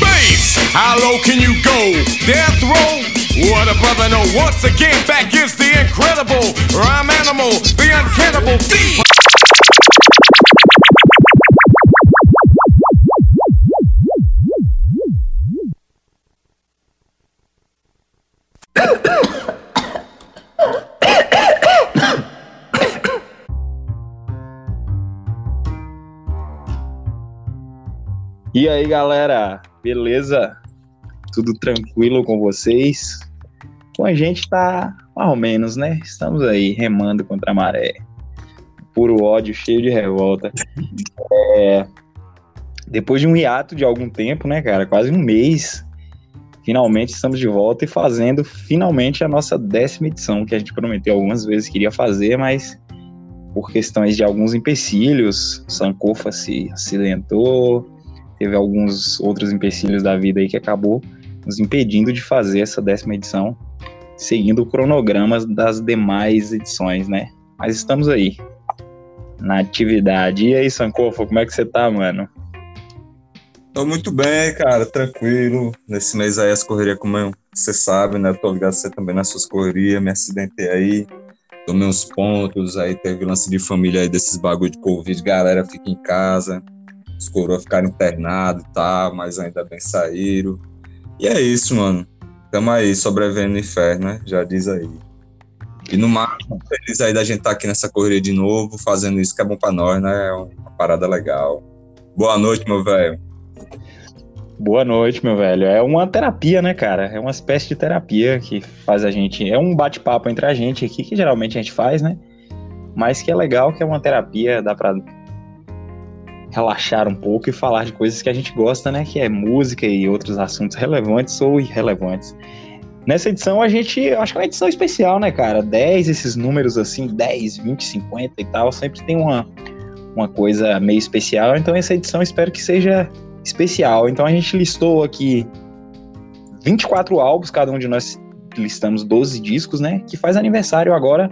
Bass, how low can you go? Death row? What a brother know. Once again, back is the incredible rhyme animal, the uncannibal thief. E aí, galera, beleza? Tudo tranquilo com vocês? Com a gente tá mais ou menos, né? Estamos aí remando contra a maré. Puro ódio, cheio de revolta. É, depois de um hiato de algum tempo, né, cara? Quase um mês. Finalmente estamos de volta e fazendo finalmente a nossa décima edição, que a gente prometeu algumas vezes que iria fazer, mas por questões de alguns empecilhos, Sankofa se acidentou, teve alguns outros empecilhos da vida aí que acabou nos impedindo de fazer essa décima edição, seguindo o cronograma das demais edições, né? Mas estamos aí, na atividade. E aí, Sankofa, como é que você tá, mano? Tô muito bem, cara, tranquilo. Nesse mês aí as correrias, como você sabe, né? Tô ligado você também nas suas correrias, me acidentei aí, tomei uns pontos, aí teve lance de família aí desses bagulho de Covid, galera fica em casa, os coroas ficaram internados e tal, mas ainda bem saíram. E é isso, mano. Tamo aí, sobrevivendo no inferno, né? Já diz aí. E no máximo, feliz aí da gente estar tá aqui nessa correria de novo, fazendo isso que é bom pra nós, né? É uma parada legal. Boa noite, meu velho. Boa noite, meu velho. É uma terapia, né, cara? É uma espécie de terapia que faz a gente. É um bate-papo entre a gente aqui, que geralmente a gente faz, né? Mas que é legal, que é uma terapia, dá pra relaxar um pouco e falar de coisas que a gente gosta, né? Que é música e outros assuntos relevantes ou irrelevantes. Nessa edição a gente, acho que é uma edição especial, né, cara? 10, esses números assim, 10, 20, 50 e tal, sempre tem uma, uma coisa meio especial. Então essa edição espero que seja especial. Então a gente listou aqui 24 álbuns, cada um de nós listamos 12 discos, né? Que faz aniversário agora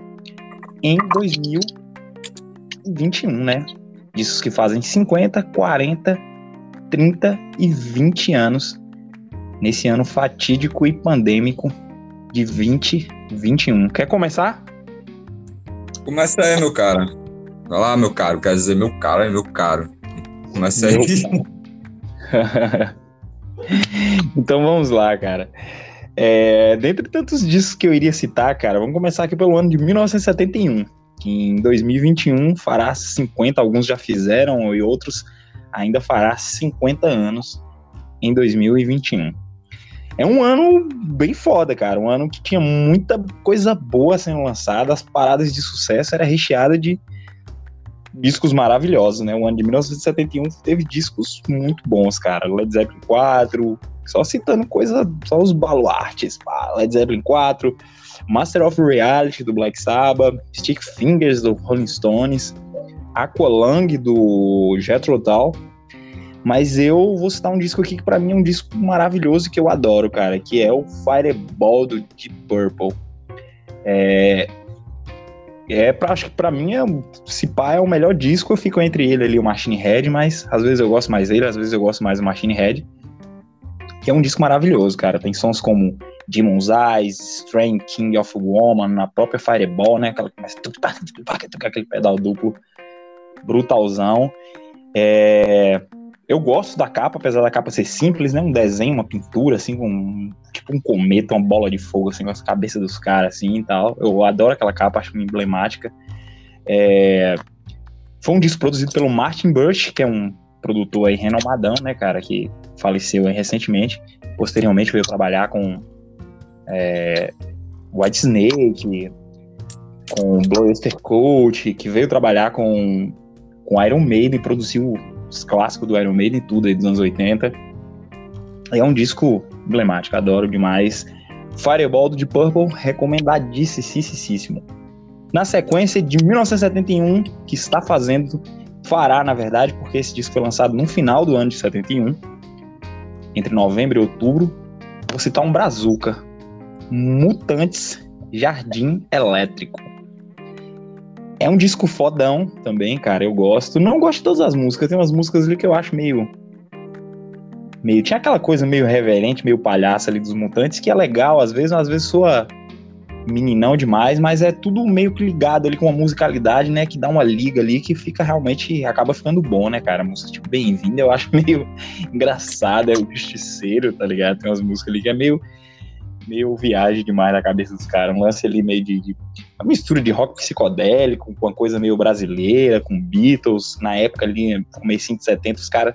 em 2021, né? Discos que fazem 50, 40, 30 e 20 anos nesse ano fatídico e pandêmico de 2021. Quer começar? Começa aí, meu cara. Vai lá, meu caro. Quer dizer, meu caro é meu caro. Começa aí. então vamos lá, cara. É, dentre tantos discos que eu iria citar, cara, vamos começar aqui pelo ano de 1971 que em 2021 fará 50, alguns já fizeram e outros ainda fará 50 anos em 2021. É um ano bem foda, cara. Um ano que tinha muita coisa boa sendo lançada. As paradas de sucesso era recheada de discos maravilhosos, né? O ano de 1971 teve discos muito bons, cara. Led Zeppelin 4, só citando coisa, só os baluartes, pá. Led Zeppelin 4, Master of Reality do Black Sabbath, Stick Fingers do Rolling Stones, Aqualung do Jethro Tull. Mas eu vou citar um disco aqui que para mim é um disco maravilhoso que eu adoro, cara, que é o Fireball do Deep Purple. É, é pra, acho que pra mim, é, se pá é o melhor disco, eu fico entre ele ali, o Machine Head, mas às vezes eu gosto mais dele, às vezes eu gosto mais do Machine Head. Que é um disco maravilhoso, cara. Tem sons como Demon's Eyes, Strain, King of Woman, na própria Fireball, né? Aquela aquele pedal duplo brutalzão. É... Eu gosto da capa, apesar da capa ser simples, né? Um desenho, uma pintura, assim, com tipo um cometa, uma bola de fogo, assim, com as cabeças dos caras, assim e tal. Eu adoro aquela capa, acho emblemática. É... Foi um disco produzido pelo Martin Bush, que é um produtor aí renomadão, né, cara, que faleceu recentemente. Posteriormente veio trabalhar com é, White Snake, com Blaster Coach, que veio trabalhar com, com Iron Maiden, produziu os clássicos do Iron Maiden, tudo aí dos anos 80. É um disco emblemático, adoro demais. Fireball do Deep Purple, recomendadíssimo. Na sequência de 1971, que está fazendo, fará na verdade, porque esse disco foi lançado no final do ano de 71, entre novembro e outubro, vou citar um Brazuca, Mutantes Jardim Elétrico. É um disco fodão também, cara. Eu gosto. Não gosto de todas as músicas. Tem umas músicas ali que eu acho meio. Meio. Tinha aquela coisa meio reverente, meio palhaça ali dos mutantes, que é legal, às vezes, às vezes soa meninão demais, mas é tudo meio que ligado ali com uma musicalidade, né? Que dá uma liga ali que fica realmente. acaba ficando bom, né, cara? A música, tipo, bem-vinda, eu acho meio engraçada. É o justiceiro, tá ligado? Tem umas músicas ali que é meio meio viagem demais na cabeça dos caras. Um lance ali meio de, de, uma mistura de rock psicodélico com uma coisa meio brasileira, com Beatles. Na época ali, começo de 70, os caras.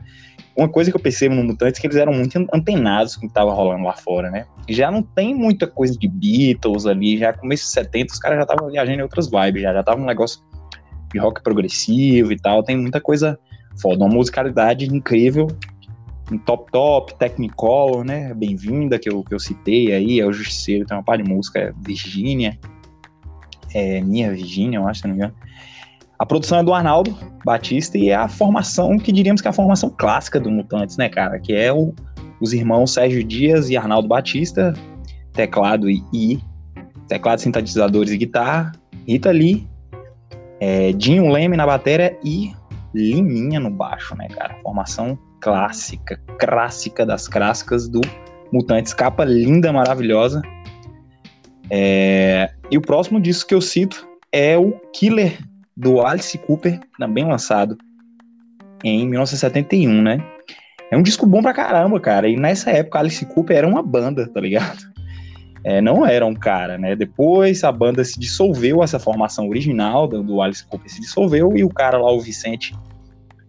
Uma coisa que eu percebo no Mutantes é que eles eram muito antenados com o que tava rolando lá fora, né? Já não tem muita coisa de Beatles ali, já começo de 70, os caras já estavam viajando em outras vibes, já, já tava um negócio de rock progressivo e tal. Tem muita coisa foda, uma musicalidade incrível top top, Technicolor, né? Bem-vinda, que eu, que eu citei aí, é o Justiceiro, tem uma par de música, é Virgínia, é Minha Virgínia, eu acho, se não me engano. A produção é do Arnaldo Batista e é a formação que diríamos que é a formação clássica do Mutantes, né, cara? Que é o, os irmãos Sérgio Dias e Arnaldo Batista, teclado e, e teclado, sintetizadores e guitarra, Rita Lee, é, Dinho Leme na bateria e Liminha no baixo, né, cara? Formação clássica, clássica das clássicas do Mutantes, capa linda, maravilhosa. É... E o próximo disco que eu cito é o Killer do Alice Cooper, também lançado em 1971, né? É um disco bom pra caramba, cara. E nessa época Alice Cooper era uma banda, tá ligado? É, não era um cara, né? Depois a banda se dissolveu, essa formação original do, do Alice Cooper se dissolveu e o cara lá, o Vicente,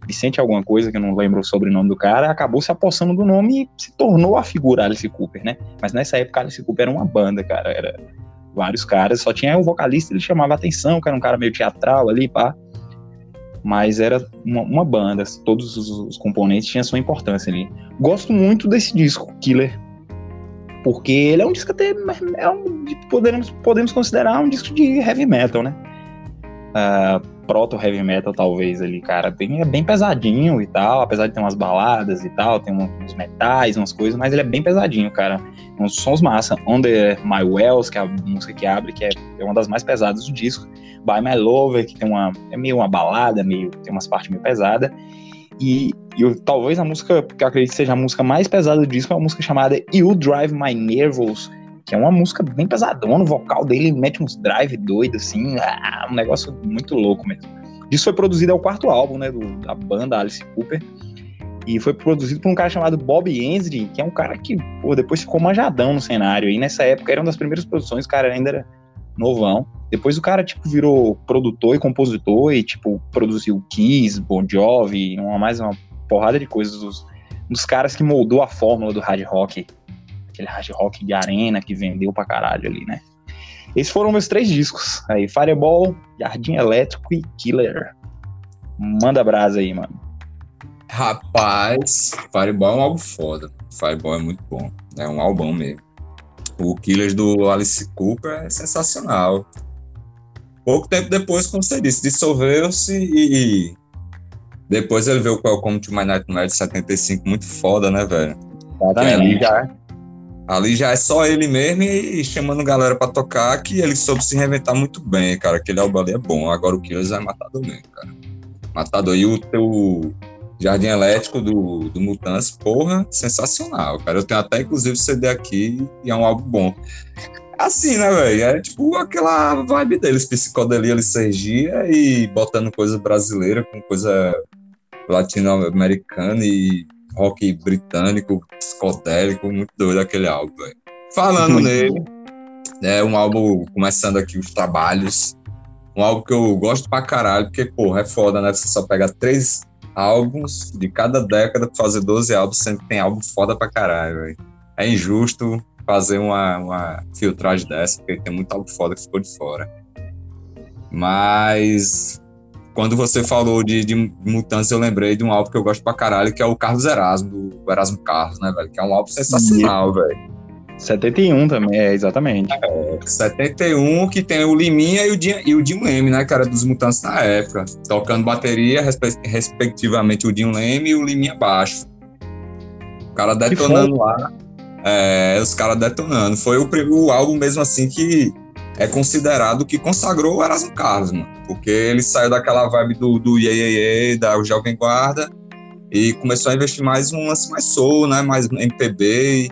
Vicente alguma coisa, que eu não lembro o sobrenome do cara, acabou se apossando do nome e se tornou a figura Alice Cooper, né? Mas nessa época Alice Cooper era uma banda, cara, era vários caras, só tinha o vocalista, ele chamava atenção, que era um cara meio teatral ali, pá. Mas era uma, uma banda, todos os, os, componentes tinham sua importância ali. Gosto muito desse disco, Killer, porque ele é um disco até, é um, podemos, podemos considerar um disco de heavy metal, né? Uh, proto heavy metal, talvez, ali, cara. Tem, é bem pesadinho e tal, apesar de ter umas baladas e tal, tem uns metais, umas coisas, mas ele é bem pesadinho, cara. Uns sons massa. Under My Wells, que é a música que abre, que é, é uma das mais pesadas do disco. By My Lover, que tem uma. É meio uma balada, meio. Tem umas partes meio pesadas. E, e talvez a música, que eu acredito que seja a música mais pesada do disco, é uma música chamada You Drive My Nervous que é uma música bem pesadona, o vocal dele mete uns drive doido, assim, ah, um negócio muito louco mesmo. Isso foi produzido, é o quarto álbum, né, do, da banda Alice Cooper, e foi produzido por um cara chamado Bob Ainslie, que é um cara que, pô, depois ficou manjadão no cenário, e nessa época era uma das primeiras produções, o cara ainda era novão. Depois o cara, tipo, virou produtor e compositor, e, tipo, produziu Kiss, Bon Jovi, uma, mais uma porrada de coisas dos, dos caras que moldou a fórmula do hard rock aquele hard rock de arena que vendeu pra caralho ali, né? Esses foram meus três discos. Aí, Fireball, Jardim Elétrico e Killer. Manda brasa aí, mano. Rapaz, Fireball é um álbum foda. Fireball é muito bom. É um álbum mesmo. O Killers do Alice Cooper é sensacional. Pouco tempo depois, como você disse, dissolveu-se e depois ele veio com o Welcome to My Nightmare de 75, muito foda, né, velho? Exatamente. Ali já, Ali já é só ele mesmo e chamando galera para tocar, que ele soube se reinventar muito bem, cara. Aquele álbum ali é bom. Agora o Killers é matador mesmo, cara. Matador. E o teu Jardim Elétrico do, do Mutantes, porra, sensacional, cara. Eu tenho até, inclusive, CD aqui e é um álbum bom. Assim, né, velho? É tipo aquela vibe deles, psicodelia, licergia e botando coisa brasileira com coisa latino-americana e rock britânico, psicodélico, muito doido aquele álbum, véio. Falando nele, é um álbum, começando aqui os trabalhos, um álbum que eu gosto pra caralho, porque, porra, é foda, né? Você só pega três álbuns de cada década pra fazer 12 álbuns, sendo que tem álbum foda pra caralho. É injusto fazer uma, uma filtragem dessa, porque tem muito álbum foda que ficou de fora. Mas quando você falou de, de Mutantes, eu lembrei de um álbum que eu gosto pra caralho, que é o Carlos Erasmo, do Erasmo Carlos, né, velho? Que é um álbum sensacional, velho. 71 também, é, exatamente. É, 71, que tem o Liminha e o, Jim, e o Leme, né, cara, dos Mutantes na época. Tocando bateria, respe respectivamente o Jim Leme e o Liminha baixo. O cara detonando lá. É, os caras detonando. Foi o, o álbum mesmo assim que é considerado que consagrou o Erasmo Carlos, mano. Porque ele saiu daquela vibe do, do Ye, Ye, Ye da Jovem Guarda e começou a investir mais um lance mais soul, né? Mais MPB,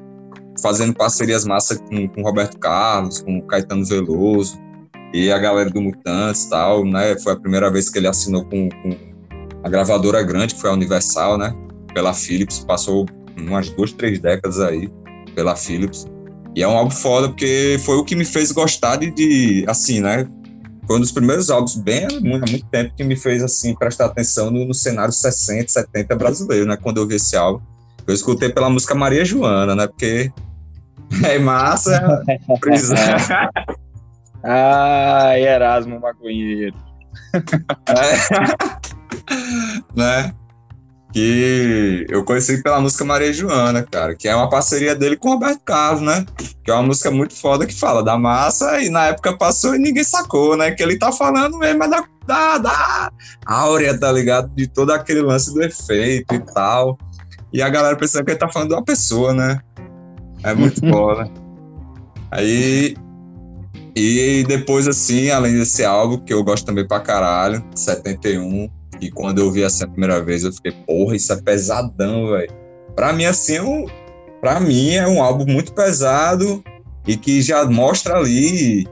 fazendo parcerias massa com, com Roberto Carlos, com Caetano Veloso e a galera do Mutantes e tal, né? Foi a primeira vez que ele assinou com, com a gravadora grande, que foi a Universal, né? Pela Philips, passou umas duas, três décadas aí pela Philips. E é um álbum foda, porque foi o que me fez gostar de, de assim, né? Foi um dos primeiros álbuns, bem há muito, tempo, que me fez, assim, prestar atenção no, no, cenário 60, 70 brasileiro, né? Quando eu vi esse álbum. Eu escutei pela música Maria Joana, né? Porque é massa, prisão. ah, Erasmo Maconheiro. é. né? Que eu conheci pela música Maria Joana, cara, que é uma parceria dele com o Roberto Carlos, né? Que é uma música muito foda que fala da massa e na época passou e ninguém sacou, né? Que ele tá falando mesmo é da, da, da áurea, tá ligado? De todo aquele lance do efeito e tal. E a galera pensando que ele tá falando de uma pessoa, né? É muito foda. Aí. E depois, assim, além desse álbum, que eu gosto também pra caralho, 71, e quando eu vi assim a primeira vez, eu fiquei, porra, isso é pesadão, velho. Pra mim, assim, é um, pra mim é um álbum muito pesado e que já mostra ali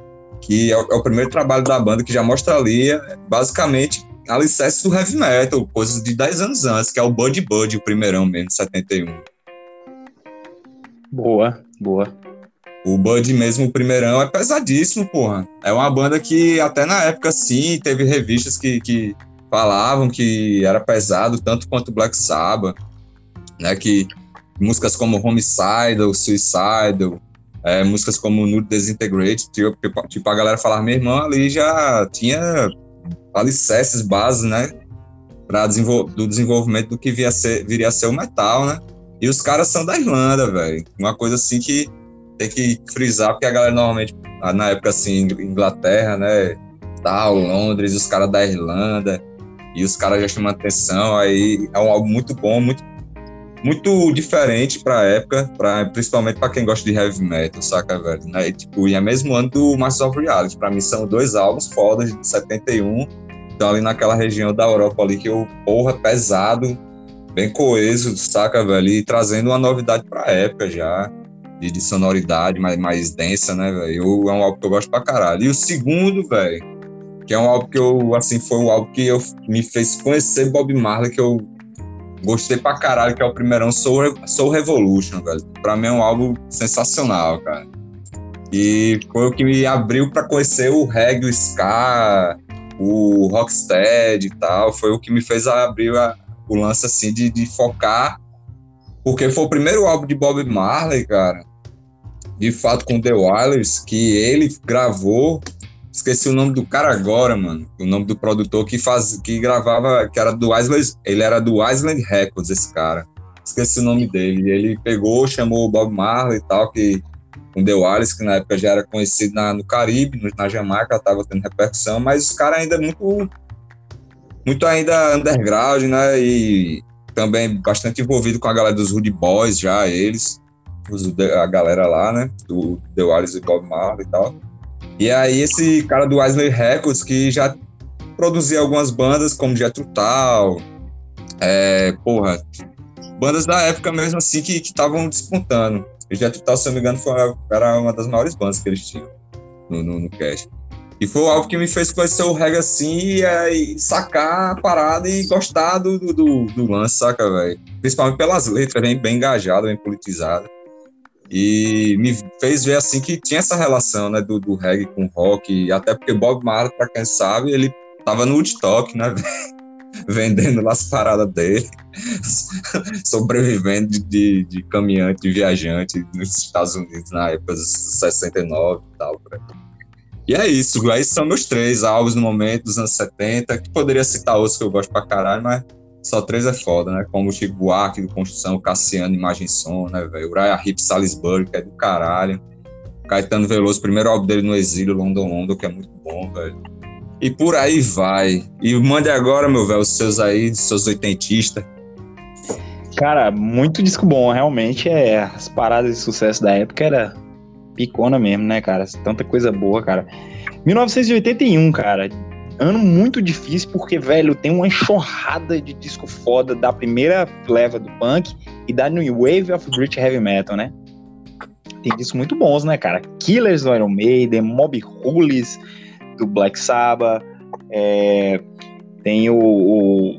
que é o, é o primeiro trabalho da banda que já mostra ali, basicamente, alicerce do heavy metal, coisas de 10 anos antes, que é o Bud Bud, o primeirão mesmo, 71. Boa, boa. O Bud mesmo, o primeirão, é pesadíssimo, porra. É uma banda que até na época, sim, teve revistas que, que falavam que era pesado tanto quanto Black Sabbath, né? Que músicas como Homicidal, Suicidal, é, músicas como Nude Desintegrate, tipo, tipo, a galera falar, meu irmão ali já tinha alicerces, bases, né? Pra desenvol do desenvolvimento do que via ser, viria a ser o metal, né? E os caras são da Irlanda, velho. Uma coisa assim que tem que frisar, porque a galera normalmente, na época assim, Inglaterra, né? Tal, Londres, os caras da Irlanda e os caras já chamam atenção. Aí é um álbum muito bom, muito, muito diferente pra época, pra, principalmente pra quem gosta de heavy metal, saca, velho? Né? E, tipo, e é mesmo ano do Masters of Reality. Pra mim são dois álbuns fodas de 71. Então, ali naquela região da Europa ali que eu, porra, pesado, bem coeso, saca, velho? E trazendo uma novidade pra época já. De, de sonoridade mais, mais densa, né, velho? É um álbum que eu gosto pra caralho. E o segundo, velho, que é um álbum que eu, assim, foi o álbum que eu, me fez conhecer Bob Marley, que eu gostei pra caralho, que é o primeirão Soul, Soul Revolution, velho. Pra mim é um álbum sensacional, cara. E foi o que me abriu para conhecer o reggae, o ska, o rocksteady e tal. Foi o que me fez abrir a, o lance, assim, de, de focar. Porque foi o primeiro álbum de Bob Marley, cara, de fato com The Wailers, que ele gravou Esqueci o nome do cara agora, mano. O nome do produtor que faz, que gravava, que era do Island, ele era do Island Records, esse cara. Esqueci o nome dele. Ele pegou, chamou o Bob Marley e tal, que com The Wallace, que na época já era conhecido na, no Caribe, na Jamaica, tava tendo repercussão, mas os caras ainda muito muito ainda underground, né? E também bastante envolvido com a galera dos Rude Boys já, eles, os, a galera lá, né? Do The Wallace e Bob Marley e tal. E aí esse cara do Wesley Records, que já produzia algumas bandas como Jet Tal, é, porra, bandas da época mesmo assim que estavam despontando. E Jet Tal, se eu não me engano, foi, era uma das maiores bandas que eles tinham no, no, no cast. E foi algo que me fez conhecer o reggae assim e, e sacar a parada e gostar do, do, do lance, saca, velho? Principalmente pelas letras, bem, bem engajada, bem politizada. E me fez ver assim que tinha essa relação, né, do, do reggae com rock, até porque Bob Marley, para quem sabe, ele tava no Woodstock, né, vendendo lá as paradas dele, sobrevivendo de, de, de, caminhante, de viajante nos Estados Unidos na época dos 69 e tal. E é isso, aí são meus três álbuns no momento dos anos 70, que poderia citar outros que eu gosto pra caralho, mas só três é foda, né? Como o Chico Buarque, do Construção, Cassiano, Imagem Som, né, velho? Uriah Heep, Salisbury, que é do caralho. Caetano Veloso, primeiro álbum dele no exílio, London London, que é muito bom, velho. E por aí vai. E mande agora, meu velho, os seus aí, os seus oitentistas. Cara, muito disco bom, realmente é as paradas de sucesso da época era Picona mesmo, né, cara? Tanta coisa boa, cara. 1981, cara. Ano muito difícil porque, velho, tem uma enxurrada de disco foda da primeira leva do punk e da New Wave of British Heavy Metal, né? Tem discos muito bons, né, cara? Killers do Iron Maiden, Mob Rules do Black Sabbath, é, tem o, o,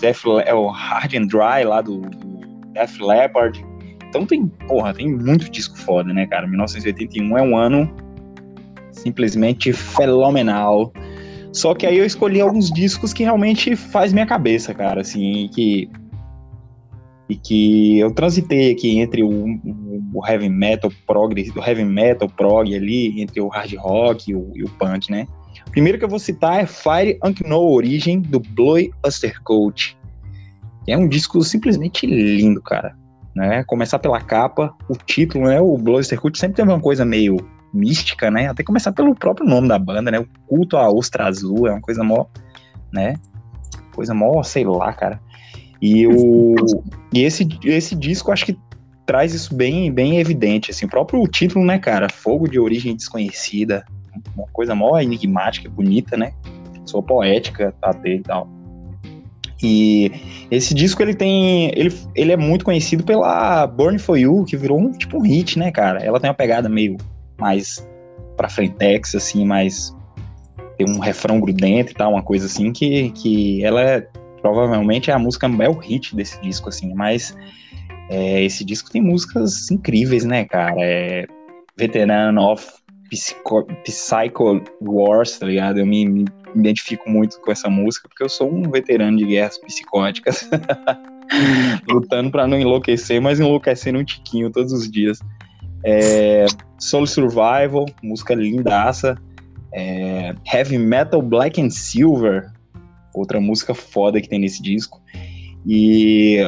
Def, é o Hard and Dry lá do, do Def Leppard. Então tem, porra, tem muito disco foda, né, cara? 1981 é um ano simplesmente fenomenal. Só que aí eu escolhi alguns discos que realmente faz minha cabeça, cara, assim, que e que eu transitei aqui entre o, o heavy metal prog, do heavy metal prog ali, entre o hard rock e o, e o punk, né? O primeiro que eu vou citar é Fire Unknown Origin, do Bloy Ostercoach. É um disco simplesmente lindo, cara. Né? Começar pela capa, o título, né? O Bloy Ostercoach sempre teve uma coisa meio mística, né? Até começar pelo próprio nome da banda, né? O culto à ostra azul é uma coisa mó, né? Coisa mó, sei lá, cara. E, o, e esse, esse disco acho que traz isso bem, bem evidente, assim, o próprio título, né, cara? Fogo de origem desconhecida, uma coisa mó enigmática, bonita, né? Sua poética, tá e tal. E esse disco ele tem. Ele, ele é muito conhecido pela Burn For You, que virou um tipo um hit, né, cara? Ela tem uma pegada meio mais pra frentex, assim, mais. Tem um refrão grudento e tal, uma coisa assim, que, que ela é, provavelmente é a música, é o hit desse disco, assim, mas é, esse disco tem músicas incríveis, né, cara? É Veteran of Psycho, Psycho Wars, tá ligado? Eu me, me, identifico muito com essa música porque eu sou um veterano de guerras psicóticas. Lutando para não enlouquecer, mas enlouquecendo um tiquinho todos os dias. É, Soul Survival, música lindaça. É, Heavy Metal Black and Silver, outra música foda que tem nesse disco. E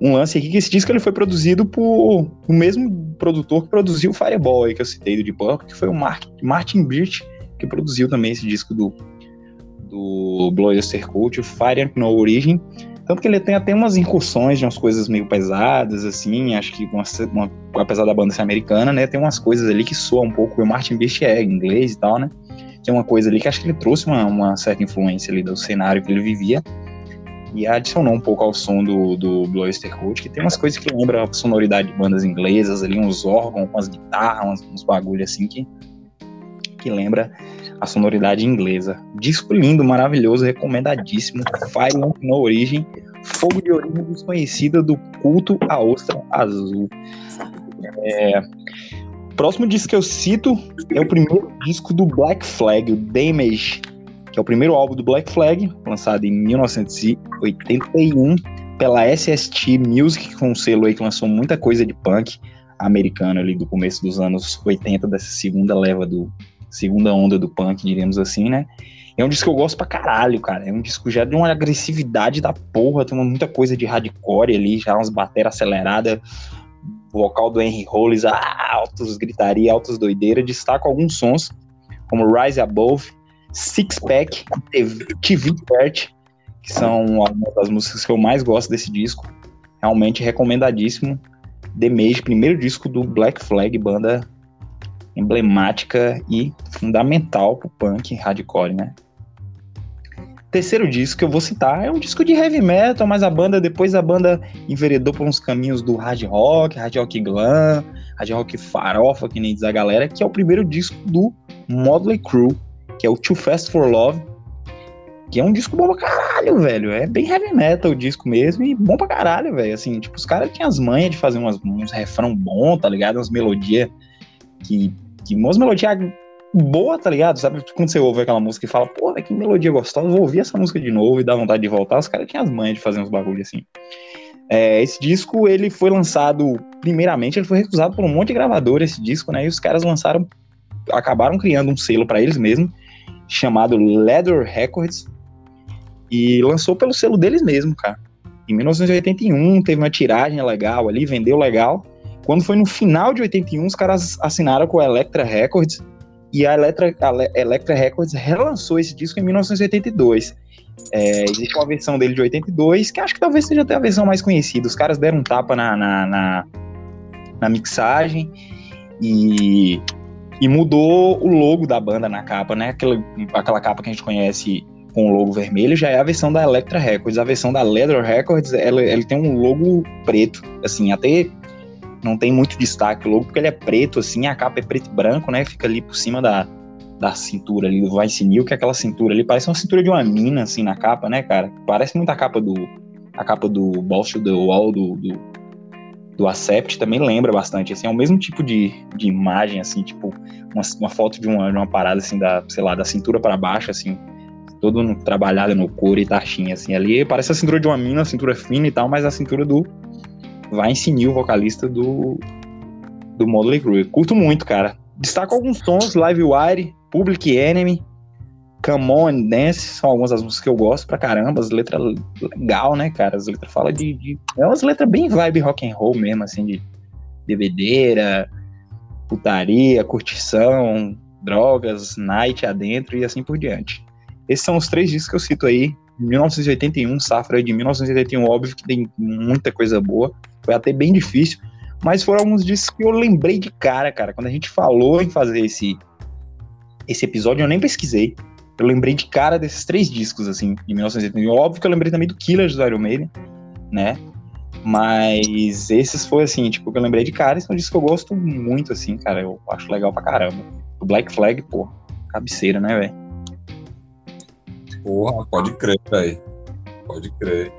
um lance aqui que esse disco ele foi produzido por o mesmo produtor que produziu o Fireball aí que eu citei do Deep Purple, que foi o Mark, Martin Birch, que produziu também esse disco do, do Bloyster Cult, Fire and No Origin. Tanto que ele tem até umas incursões de umas coisas meio pesadas, assim, acho que uma, uma, apesar da banda ser americana, né, tem umas coisas ali que soam um pouco, o Martin Birch é inglês e tal, né, tem uma coisa ali que acho que ele trouxe uma, uma certa influência ali do cenário que ele vivia, e adicionou um pouco ao som do, do Blue Oyster Cult, que tem umas coisas que lembram a sonoridade de bandas inglesas, ali uns órgãos, umas guitarras, uns, uns bagulho assim que, que lembra a sonoridade inglesa. Disco lindo, maravilhoso, recomendadíssimo. Fire no origem, fogo de origem desconhecida do culto à ostra azul. É... Próximo disco que eu cito é o primeiro disco do Black Flag, o Damage, que é o primeiro álbum do Black Flag, lançado em 1981 pela SST Music, foi um selo aí que lançou muita coisa de punk americano ali do começo dos anos 80, dessa segunda leva do segunda onda do punk, diríamos assim, né? É um disco que eu gosto pra caralho, cara. É um disco já de uma agressividade da porra, tem muita coisa de hardcore ali, já umas bateras aceleradas, vocal do Henry Rollins, ah, altos gritaria, altas doideiras. Destaco alguns sons, como Rise Above, Six Pack, TV Pert, que são algumas das músicas que eu mais gosto desse disco. Realmente recomendadíssimo. The Mage, primeiro disco do Black Flag, banda emblemática e fundamental pro punk hardcore, né? Terceiro disco que eu vou citar é um disco de heavy metal, mas a banda, depois a banda enveredou por uns caminhos do hard rock, hard rock glam, hard rock farofa, que nem diz a galera, que é o primeiro disco do Motley Crue, que é o Too Fast for Love, que é um disco bom pra caralho, velho. É bem heavy metal o disco mesmo e bom pra caralho, velho. Assim, tipo, os caras tinham as manhas de fazer umas, uns refrão bom, tá ligado? Umas melodias que, que umas melodias boa, tá ligado? Sabe quando você ouve aquela música e fala, pô, que melodia gostosa, vou ouvir essa música de novo e dá vontade de voltar. Os caras tinham as manhas de fazer uns bagulhos assim. É, esse disco, ele foi lançado, primeiramente, ele foi recusado por um monte de gravador, esse disco, né? E os caras lançaram, acabaram criando um selo para eles mesmos, chamado Leather Records e lançou pelo selo deles mesmo, cara. Em 1981 teve uma tiragem legal ali, vendeu legal. Quando foi no final de 81, os caras assinaram com a Elektra Records e a Elektra, a Elektra Records relançou esse disco em 1982. É, existe uma versão dele de 82, que acho que talvez seja até a versão mais conhecida. Os caras deram um tapa na, na, na, na mixagem E, e mudou o logo da banda na capa, né? Aquela, aquela capa que a gente conhece com o logo vermelho já é a versão da Electra Records. A versão da Leather Records, ela tem um logo preto, assim, até não tem muito destaque logo, porque ele é preto, assim, a capa é preto e branco, né? Fica ali por cima da, da cintura ali do Vice New, que é aquela cintura ali, parece uma cintura de uma mina, assim, na capa, né, cara? Parece muito a capa do. A capa do Boss to the Wall do, do, do Acept também lembra bastante, assim, é o mesmo tipo de, de imagem, assim, tipo, uma, uma foto de uma, de uma parada, assim, da, sei lá, da cintura para baixo, assim, todo no, trabalhado no couro e taxinha, assim, ali parece a cintura de uma mina, a cintura fina e tal, mas a cintura do Vince Neil, vocalista do, do Motley Crue. Curto muito, cara. Destaco alguns sons, Live Wire, Public Enemy, Come On Dance, são algumas das músicas que eu gosto pra caramba, as letras legal, né, cara? As letras falam de, de, É umas letras bem vibe rock and roll mesmo, assim, de bebedeira, putaria, curtição, drogas, night adentro e assim por diante. Esses são os três discos que eu cito aí. 1981, safra de 1981, óbvio que tem muita coisa boa. Foi até bem difícil, mas foram alguns discos que eu lembrei de cara, cara. Quando a gente falou em fazer esse, esse episódio, eu nem pesquisei. Eu lembrei de cara desses três discos, assim, de 1981. Óbvio que eu lembrei também do Killers do Iron Maiden, né? Mas esses foi assim, tipo, que eu lembrei de cara, esse é um disco que eu gosto muito, assim, cara. Eu acho legal pra caramba. O Black Flag, pô, cabeceira, né, velho? Porra, pode crer, velho. Pode crer.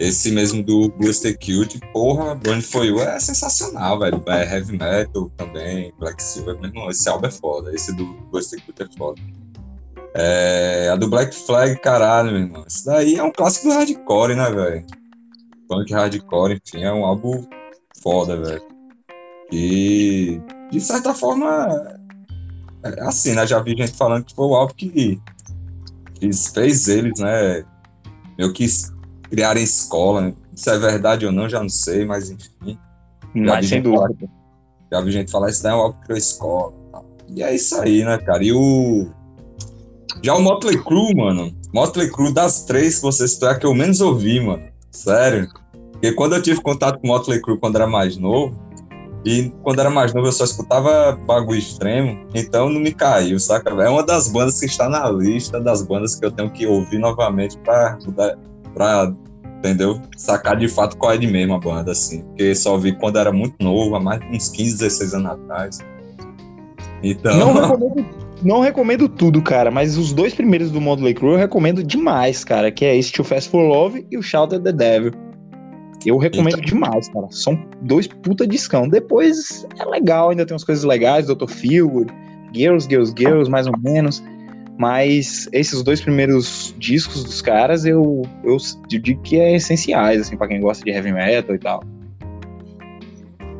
Esse mesmo do Blue Cute, porra, Burn For You é sensacional, velho. É heavy metal também, Black Silver, mesmo. Esse álbum é foda. Esse do Blue Cute é foda. É, a do Black Flag, caralho, meu irmão. Isso daí é um clássico do hardcore, né, velho? Punk hardcore, enfim, é um álbum foda, velho. E, de certa forma, é assim, né? Já vi gente falando que foi o álbum que fez eles, né? Eu quis criar em escola. Né? Se é verdade ou não, já não sei, mas enfim. Mas sem dúvida. Falar, já vi gente falar isso daí é um criou escola. E é isso aí, né, cara? E o. Já o Motley Crue, mano. Motley Crue das três que você citou é a que eu menos ouvi, mano. Sério. Porque quando eu tive contato com o Motley Crue quando era mais novo, e quando era mais novo eu só escutava bagulho extremo, então não me caiu, saca? É uma das bandas que está na lista das bandas que eu tenho que ouvir novamente pra, pra entendeu? Sacar de fato qual é de mesmo a banda, assim. Porque só vi quando era muito novo, há mais de uns 15, 16 anos atrás. Então. Não recomendo, não recomendo tudo, cara, mas os dois primeiros do Model Crew eu recomendo demais, cara, que é esse Too Fast for Love e o Shout at the Devil. Eu recomendo então... demais, cara. São dois puta discão. Depois é legal, ainda tem umas coisas legais, Dr. Phil, Girls, Girls, Girls, mais ou menos. Mas esses dois primeiros discos dos caras, eu, eu, eu digo que é essenciais, assim, pra quem gosta de heavy metal e tal.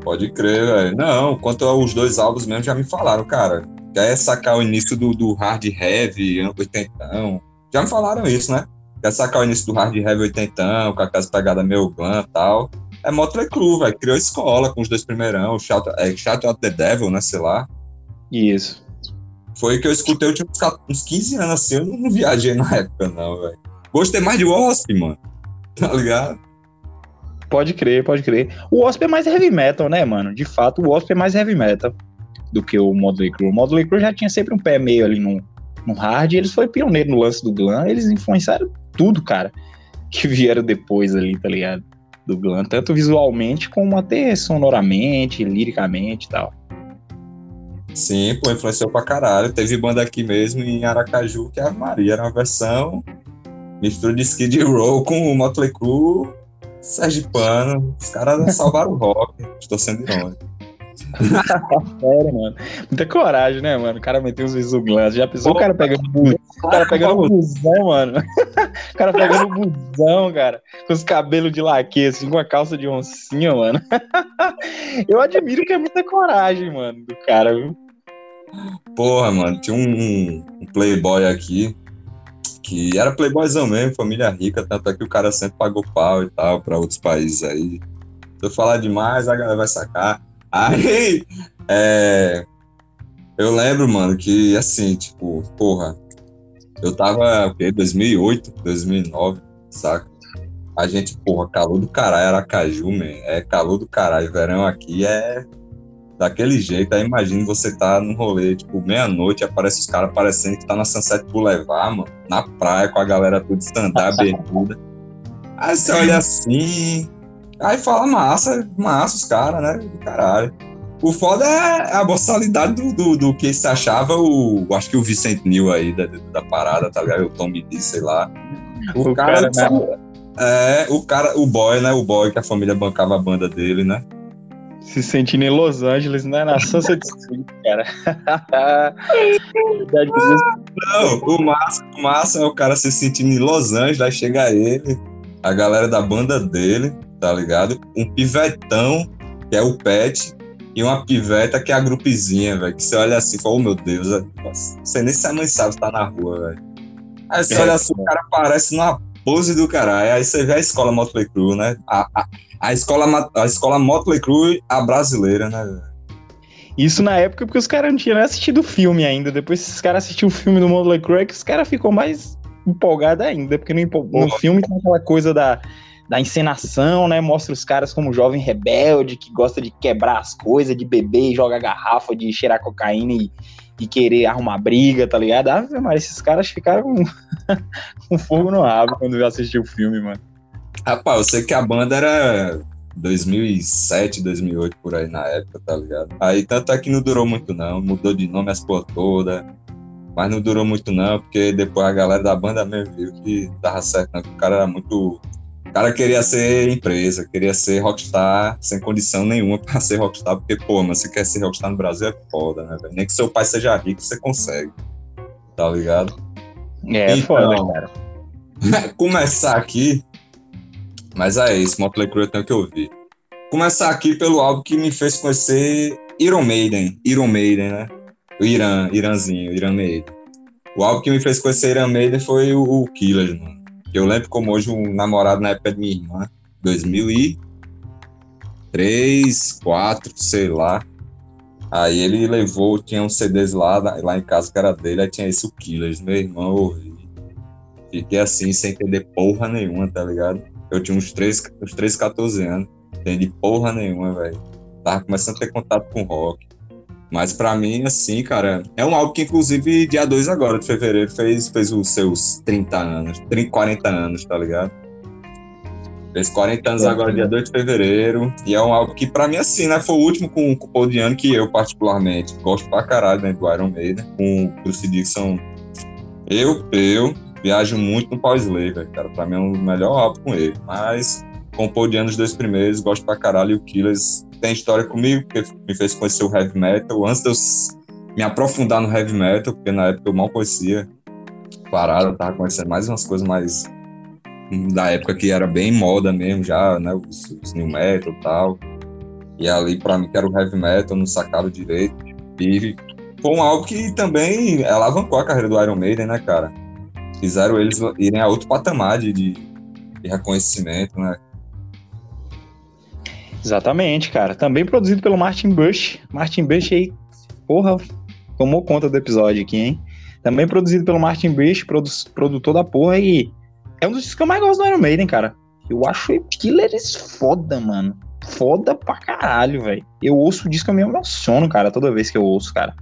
Pode crer, velho. Não, quanto aos dois álbuns mesmo, já me falaram, cara. Quer sacar o início do, do hard heavy, 80, já me falaram isso, né? Quer sacar o início do hard heavy 80, com aquelas pegadas meio glam e tal. É Motley Crue, velho. Criou escola com os dois primeirão. Shout, é, Shout Out the Devil, né? Sei lá. Isso. Foi que eu escutei, eu tinha uns 15 anos assim. Eu não viajei na época, não, velho. Gostei mais de Wasp, mano. Tá ligado? Pode crer, pode crer. O Wasp é mais heavy metal, né, mano? De fato, o Wasp é mais heavy metal do que o Motley Crue. O Motley Crue já tinha sempre um pé meio ali no, no hard. eles foram pioneiros no lance do glam. Eles influenciaram tudo, cara, que vieram depois ali, tá ligado? Do glam, tanto visualmente como até sonoramente, liricamente e tal. Sim, pô, influenciou pra caralho. Teve banda aqui mesmo em Aracaju, que é a Maria, era uma versão mistura de Skid Row com o Motley Crue, Pano. Os caras salvaram o rock. Estou sendo irônico. Sério, mano. Muita coragem, né, mano? O cara meteu uns visuglans. Já pensou o cara pegando? O cara pegando busão, mano. O cara pegando busão, cara. Com os cabelos de laque, assim, com a calça de oncinha, mano. Eu admiro que é muita coragem, mano, do cara, viu? Porra, mano, tinha um, um playboy aqui que era playboyzão mesmo, família rica, tanto é que o cara sempre pagou pau e tal pra outros países aí. Se eu falar demais, a galera vai sacar. Aí, é, eu lembro, mano, que assim, tipo, porra, eu tava, o quê? 2008, 2009, saca? A gente, porra, calor do caralho, Aracaju, man. É calor do caralho. Verão aqui é daquele jeito. Aí imagina você tá num rolê, tipo, meia-noite, aparece os caras parecendo que tá na Sunset Boulevard, mano, na praia, com a galera tudo stand-up, bermuda. Aí você olha assim, aí fala massa, massa os caras, né? Do caralho. O foda é a boçalidade do, do, do, que se achava o. Acho que o Vicente Neil aí da, da parada, tá ligado? O Tom B. sei lá. O, o cara. cara né? é, o cara, o boy, né? O boy que a família bancava a banda dele, né? Se sentindo em Los Angeles, né? Na Sunset Street, cara. Não, o massa, o massa é o cara se sentindo em Los Angeles, aí chega ele, a galera da banda dele, tá ligado? Um pivetão, que é o Pet, e uma piveta que é a grupezinha, velho. Que você olha assim e fala, oh meu Deus, você nem se a mãe sabe tá na rua, velho. Aí você é, olha assim, o cara aparece numa pose do caralho. Aí você vê a escola Motley Crue, né? A, a, a, escola, a escola Motley Crue, a brasileira, né? Isso na época porque os caras não tinham assistido o filme ainda. Depois esses caras assistiram o filme do Motley Crue, que os caras ficou mais empolgados ainda. Porque no, no filme tem aquela coisa da da encenação, né? Mostra os caras como jovem rebelde que gosta de quebrar as coisas, de beber, joga garrafa, de cheirar cocaína e, e querer arrumar briga, tá ligado? Ah, mas esses caras ficaram com, com fogo no rabo quando eu assisti o filme, mano. Rapaz, eu sei que a banda era 2007, 2008, por aí na época, tá ligado? Aí tanto é que não durou muito não, mudou de nome as por toda, mas não durou muito não, porque depois a galera da banda mesmo viu que dava certo, não, que o cara era muito o cara queria ser empresa, queria ser rockstar sem condição nenhuma para ser rockstar, porque, pô, mas você quer ser rockstar no Brasil é foda, né, velho? Nem que seu pai seja rico, você consegue. Tá ligado? É, então, foda, cara. começar aqui. Mas é isso, Motley Crue eu tenho que ouvir. Começar aqui pelo álbum que me fez conhecer Iron Maiden. Iron Maiden, né? O Irã, Irãzinho, Iron Maiden. O álbum que me fez conhecer Iron Maiden foi o, o Killers, mano. Eu lembro como hoje um namorado na época de minha irmã, 2003, 4, sei lá. Aí ele levou, tinha uns CDs lá, lá em casa que era dele, aí tinha esse o Killers, meu irmão ouvi. Fiquei assim, sem entender porra nenhuma, tá ligado? Eu tinha uns 3, uns 3 14 anos, entendi porra nenhuma, velho. Tava começando a ter contato com rock. Mas para mim, assim, cara, é um álbum que, inclusive, dia 2 agora, de fevereiro, fez, fez os seus 30 anos, 30, 40 anos, tá ligado? Fez 40 anos agora, dia 2 de fevereiro. E é um álbum que, pra mim, assim, né? Foi o último com, com o Paul Diano que eu, particularmente, gosto pra caralho, né? Do Iron Maiden. Com o Bruce Dixon. Eu, eu viajo muito no Paul Slayer, cara. Pra mim é o melhor álbum com ele. Mas, com o Paul Diano, os dois primeiros, gosto pra caralho. E o Killers tem história comigo, porque me fez conhecer o heavy metal. Antes de eu me aprofundar no heavy metal, porque na época eu mal conhecia parada, eu tava conhecendo mais umas coisas mais da época que era bem moda mesmo já, né, os, os new metal e tal. E ali para mim que era o heavy metal, não sacava direito. E foi um álbum que também alavancou a carreira do Iron Maiden, né, cara? Fizeram eles irem a outro patamar de, de reconhecimento, né? Exatamente, cara. Também produzido pelo Martin Bush. Martin Bush aí, porra, tomou conta do episódio aqui, hein? Também produzido pelo Martin Bush, produ produtor da porra, e é um dos discos que eu mais gosto do Iron Maiden, cara. Eu acho Killers foda, mano. Foda pra caralho, velho. Eu ouço o disco e me emociono, cara, toda vez que eu ouço, cara.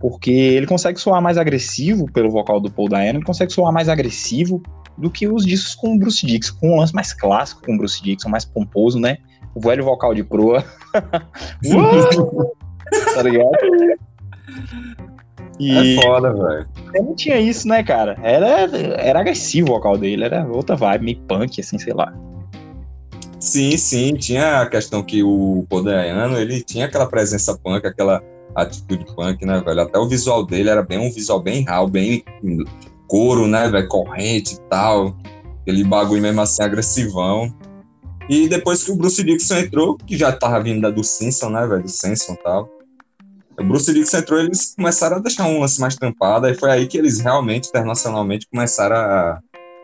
Porque ele consegue soar mais agressivo pelo vocal do Paul Dano, ele consegue soar mais agressivo do que os discos com o Bruce Dixon, com um lance mais clássico com o Bruce Dixon, mais pomposo, né? O velho vocal de proa. tá ligado? E é foda, velho. Não tinha isso, né, cara? Era, era agressivo o vocal dele, era outra vibe, meio punk, assim, sei lá. Sim, sim, tinha a questão que o Podaiano, ele tinha aquela presença punk, aquela atitude punk, né, velho? Até o visual dele era bem um visual bem real, bem couro, né, velho? Corrente e tal. Aquele bagulho mesmo assim agressivão. E depois que o Bruce Dixon entrou, que já tava vindo da do Simpson, né, velho? Do Simpson e tal. O Bruce Dixon entrou, eles começaram a deixar um lance mais tampado, e foi aí que eles realmente, internacionalmente, começaram a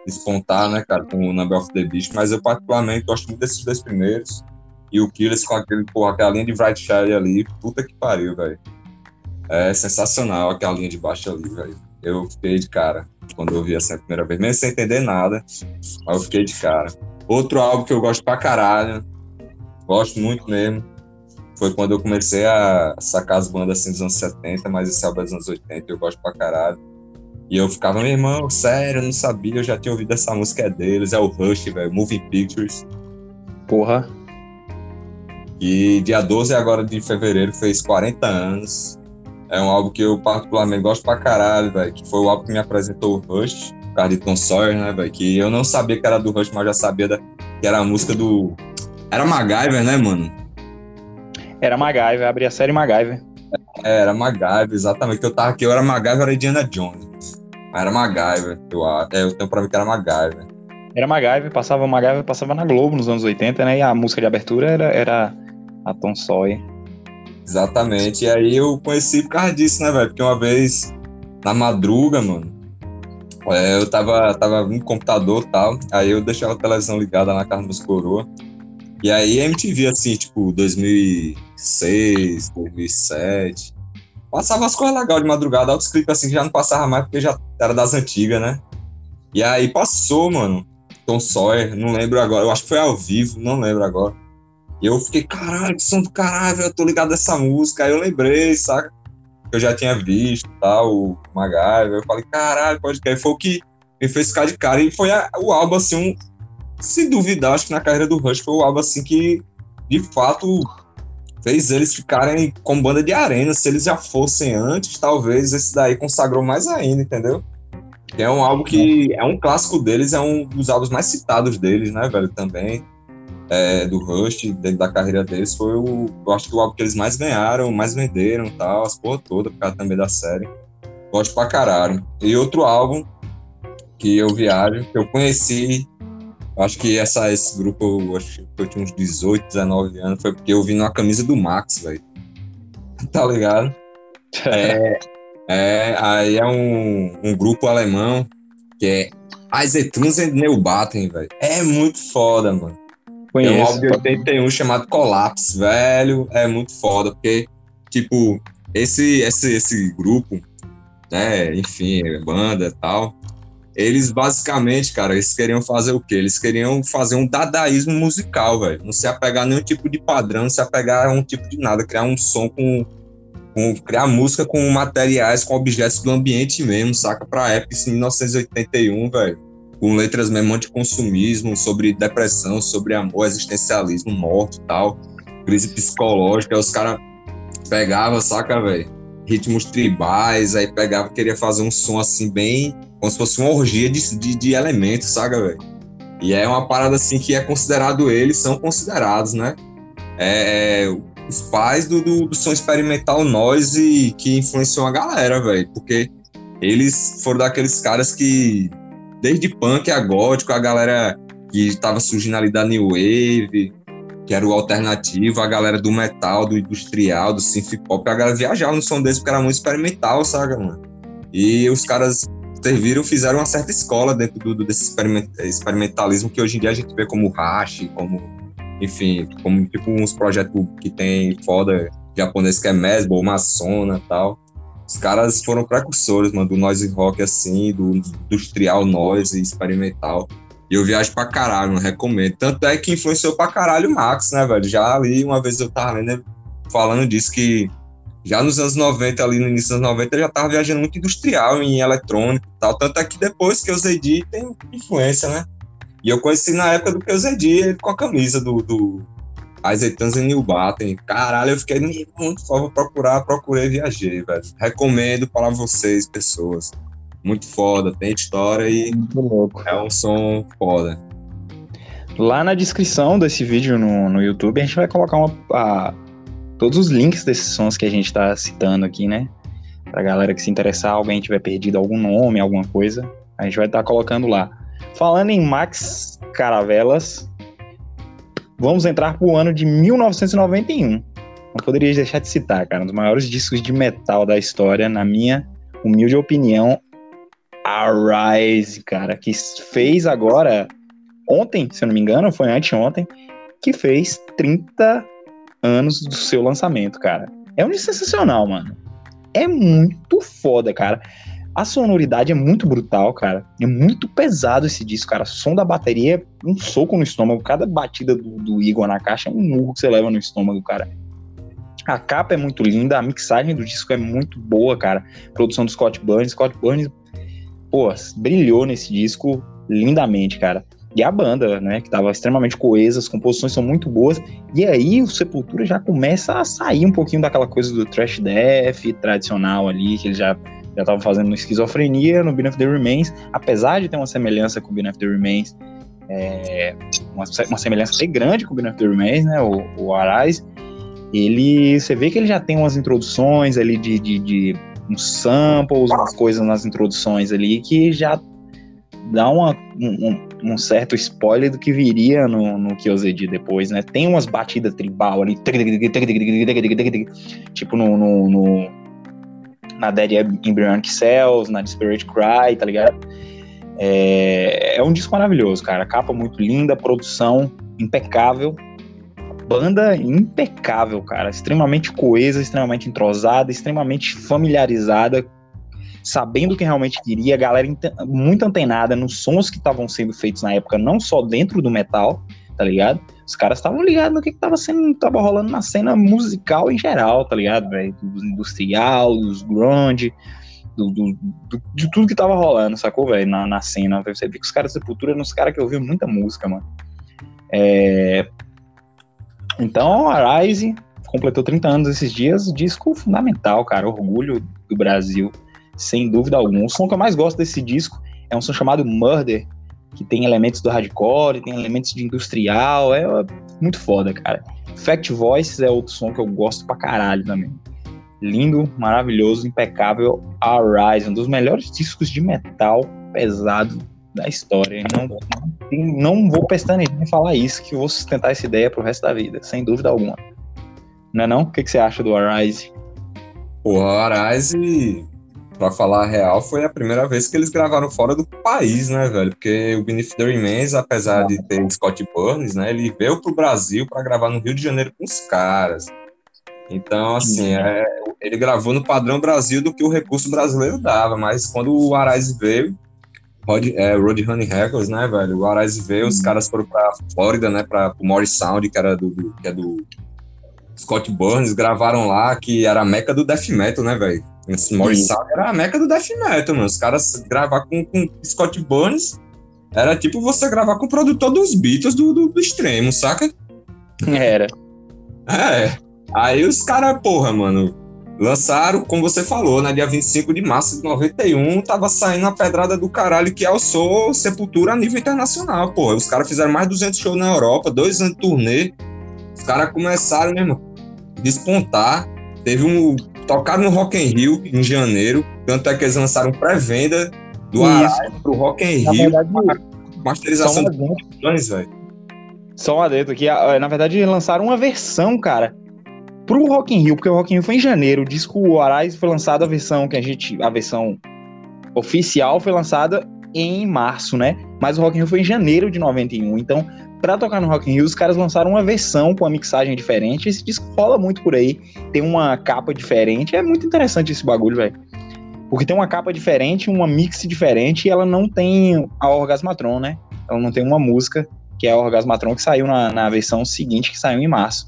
despontar, né, cara, com o Number of the Beast. Mas eu, particularmente, gosto muito desses dois primeiros. E o Killers com aquele, porra, aquela linha de Bright Shire ali, puta que pariu, velho. É sensacional aquela linha de baixo ali, velho. Eu fiquei de cara quando eu vi essa primeira vez, mesmo sem entender nada, mas eu fiquei de cara. Outro álbum que eu gosto pra caralho, gosto muito mesmo, foi quando eu comecei a sacar as bandas assim dos anos 70, mas esse álbum é dos anos 80, eu gosto pra caralho. E eu ficava, meu irmão, sério, eu não sabia, eu já tinha ouvido essa música é deles, é o Rush, velho, Moving Pictures. Porra. E dia 12 agora de fevereiro fez 40 anos. É um álbum que eu particularmente gosto pra caralho, velho. Que foi o álbum que me apresentou o Rush, cara de Tom Sawyer, né, velho? Que eu não sabia que era do Rush, mas já sabia da, que era a música do. Era MacGyver, né, mano? Era MacGyver, abri a série MacGyver. É, era MacGyver, exatamente. Que eu tava aqui, eu era MacGyver, era Indiana Jones. Mas era MacGyver, eu acho. É, eu tenho pra mim que era MacGyver. Era MacGyver, passava MacGyver, passava na Globo nos anos 80, né? E a música de abertura era, era a Tom Sawyer. Exatamente. E aí eu conheci por causa disso, né, velho? Porque uma vez, na madruga, mano, é, eu tava, tava no computador e tal, aí eu deixava a televisão ligada na casa dos coroa. E aí MTV, assim, tipo, 2006, 2007. Passava as coisas legais de madrugada, outros clipes assim que já não passava mais porque já era das antigas, né? E aí passou, mano. Tom Sawyer, não lembro agora, eu acho que foi ao vivo, não lembro agora. E eu fiquei, caralho, que som do caralho, eu tô ligado nessa música. Aí eu lembrei, saca? Eu já tinha visto tal, o MacGyver. Eu falei, caralho, pode crer. Foi o que me fez ficar de cara. E foi a, o álbum, assim, um, se duvidar, acho que na carreira do Rush foi o álbum, assim, que de fato fez eles ficarem com banda de arena. Se eles já fossem antes, talvez esse daí consagrou mais ainda, entendeu? É um álbum que é um clássico deles, é um dos álbuns mais citados deles, né, velho, também é, do Rush, dentro da carreira deles, foi o. Eu acho que o álbum que eles mais ganharam, mais venderam tal, as porra toda, por causa também da série. Gosto pra caralho. E outro álbum que eu viajo, que eu conheci, acho que essa, esse grupo, eu acho que eu tinha uns 18, 19 anos, foi porque eu vi numa camisa do Max, velho. Tá ligado? É, é, aí é um, um grupo alemão que é Eisetrunz and Neubaten, velho. É muito foda, mano. Conheço. Tem um álbum de 81 chamado Collapse, velho. É muito foda, porque, tipo, esse, esse, esse grupo, né, enfim, banda e tal, eles basicamente, cara, eles queriam fazer o quê? Eles queriam fazer um dadaísmo musical, velho. Não se apegar a nenhum tipo de padrão, não se apegar a um tipo de nada, criar um som com. com criar música com materiais, com objetos do ambiente mesmo, saca? Pra época, em 1981, velho com letras mesmo anti-consumismo, sobre depressão, sobre amor, existencialismo, morte e tal, crise psicológica. Os caras pegavam, saca, velho? Ritmos tribais, aí pegava, queria fazer um som assim, bem. como se fosse uma orgia de, de, de elementos, saca, velho? E é uma parada assim que é considerado, eles são considerados, né? É, é os pais do, do, do som experimental noise que influenciou a galera, velho. Porque eles foram daqueles caras que desde punk a gótico, a galera que estava surgindo ali da New Wave, que era o alternativo, a galera do metal, do industrial, do synth pop, a galera viajava no som desse porque era muito experimental, sabe, mano? E os caras serviram, fizeram uma certa escola dentro do, desse experimentalismo que hoje em dia a gente vê como hash, como, enfim, como tipo uns projetos que tem foda japonês que é Mesbo, Maçona e tal. Os caras foram precursores, mano, do noise rock assim, do industrial noise experimental. E eu viajo pra caralho, não recomendo. Tanto é que influenciou pra caralho o Max, né, velho? Já ali, uma vez eu tava lendo falando disso que já nos anos 90, ali no início dos anos 90, eu já tava viajando muito industrial em eletrônico e tal. Tanto é que depois que eu Zedi tem influência, né? E eu conheci na época do que eu Zedi com a camisa do, do Azeitãs e New Batem. Caralho, eu fiquei muito foda procurar, procurei viajei, velho. Recomendo para vocês, pessoas. Muito foda, tem história e é um som foda. Lá na descrição desse vídeo no, no YouTube, a gente vai colocar uma, a, todos os links desses sons que a gente tá citando aqui, né? Pra galera que se interessar, alguém tiver perdido algum nome, alguma coisa, a gente vai estar tá colocando lá. Falando em Max Caravelas, Vamos entrar pro ano de 1991. Não poderia deixar de citar, cara, um dos maiores discos de metal da história, na minha humilde opinião, Arise, cara, que fez agora, ontem, se eu não me engano, foi anteontem, que fez 30 anos do seu lançamento, cara. É um sensacional, mano. É muito foda, cara. A sonoridade é muito brutal, cara. É muito pesado esse disco, cara. O som da bateria é um soco no estômago. Cada batida do, do Igor na caixa é um murro que você leva no estômago, cara. A capa é muito linda, a mixagem do disco é muito boa, cara. Produção do Scott Burns. Scott Burns, pô, brilhou nesse disco lindamente, cara. E a banda, né, que tava extremamente coesa, as composições são muito boas. E aí o Sepultura já começa a sair um pouquinho daquela coisa do thrash death tradicional ali, que ele já já tava fazendo Esquizofrenia, no Beneath the Remains, apesar de ter uma semelhança com o Beneath the Remains, é, uma, uma, semelhança bem grande com o Beneath the Remains, né, o, o Arise, ele, você vê que ele já tem umas introduções ali de, de, de uns samples, umas coisas nas introduções ali que já dá uma, um, um, certo spoiler do que viria no, no Kyozedi depois, né? Tem umas batidas tribal ali, tipo no, no, no na Dead Embryonic Cells, na Desperate Cry, tá ligado? É, é um disco maravilhoso, cara. Capa muito linda, produção impecável, banda impecável, cara. Extremamente coesa, extremamente entrosada, extremamente familiarizada, sabendo o que realmente queria. Galera muito antenada nos sons que estavam sendo feitos na época, não só dentro do metal, tá ligado? Os caras estavam ligados no que, que tava sendo, tava rolando na cena musical em geral, tá ligado, velho? Dos industrial, dos grunge, do, do, do, de tudo que tava rolando, sacou, velho? Na, na cena. Você vê que os caras de Sepultura eram os caras que ouviam muita música, mano. É, então, Arise completou 30 anos esses dias, disco fundamental, cara, orgulho do Brasil, sem dúvida alguma. O som que eu mais gosto desse disco é um som chamado Murder, que tem elementos do hardcore, tem elementos de industrial, é muito foda, cara. Fact Voices é outro som que eu gosto pra caralho também. Lindo, maravilhoso, impecável. Arise, um dos melhores discos de metal pesado da história. Não, não, não vou pestanejar em falar isso, que vou sustentar essa ideia pro resto da vida, sem dúvida alguma. Não é não? O que, que você acha do Arise? O Arise, pra falar a real, foi a primeira vez que eles gravaram fora do país, né, velho? Porque o Beneath the Remains, apesar de ter Scott Burns, né, ele veio pro Brasil para gravar no Rio de Janeiro com os caras. Então, assim, é, ele gravou no padrão Brasil do que o recurso brasileiro dava, mas quando o Arise veio, Rod, é, Roadrunner Records, né, velho? O Arise veio, os uhum. caras foram pra Flórida, né, pra, pro Morris Sound, que era do, que é do Scott Burns, gravaram lá, que era a meca do death metal, né, velho? Esse Morris Sound era a meca do death metal, mano. Os caras gravar com, com Scott Burns era tipo você gravar com o produtor dos Beatles do, do, do extremo, saca? Era. É. Aí os caras, porra, mano, Lançaram, como você falou, na né, dia 25 de março de 91, tava saindo a pedrada do caralho que alçou Sepultura a nível internacional, pô. Os caras fizeram mais de 200 shows na Europa, dois anos de turnê. Os caras começaram, mesmo, despontar. Teve um... Tocaram no Rock in Rio em janeiro, tanto é que eles lançaram pré-venda do Araya pro Rock in Rio. Verdade, masterização de velho. Só um adendo aqui. Na verdade, lançaram uma versão, cara, pro Rock in Rio, porque o Rock in Rio foi em janeiro, o disco Arise foi lançado a versão que a gente, a versão oficial foi lançada em março, né? Mas o Rock in Rio foi em janeiro de 91, então para tocar no Rock in Rio os caras lançaram uma versão com uma mixagem diferente, esse disco rola muito por aí, tem uma capa diferente, é muito interessante esse bagulho, velho. Porque tem uma capa diferente, uma mix diferente e ela não tem a Orgasmatron, né? Ela não tem uma música que é a Orgasmatron que saiu na, na versão seguinte, que saiu em março.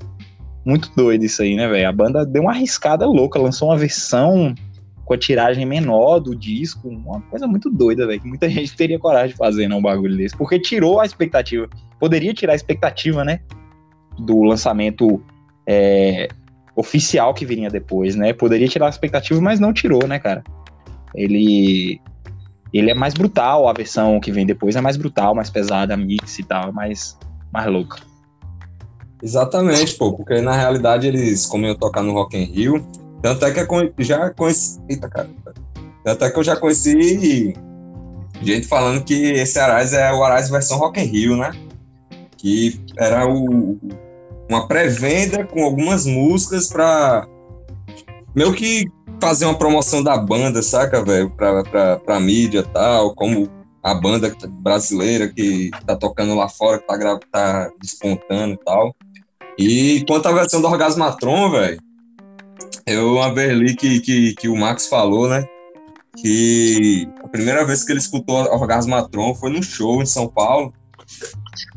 Muito doido isso aí, né, velho? A banda deu uma arriscada louca, lançou uma versão com a tiragem menor do disco, uma coisa muito doida, velho, que muita gente teria coragem de fazer, não, um bagulho desse, porque tirou a expectativa. Poderia tirar a expectativa, né, do lançamento é, oficial que viria depois, né? Poderia tirar a expectativa, mas não tirou, né, cara? Ele ele é mais brutal, a versão que vem depois é mais brutal, mais pesada, mix e tal, mais mais louca. Exatamente, pô, porque na realidade eles, como eu tocar no Rock in Rio, tanto é que eu já conheci. Eita, cara. Tanto é que eu já conheci gente falando que esse Arais é o Arais versão Rock in Rio, né? Que era o, uma pré-venda com algumas músicas pra meio que fazer uma promoção da banda, saca, velho? Pra, pra, pra mídia tal, como a banda brasileira que tá tocando lá fora, que tá, tá despontando e tal. E quanto à versão do Orgasmatron, velho, eu uma vez li que, que, que o Max falou, né? Que a primeira vez que ele escutou Orgasmatron foi no show em São Paulo.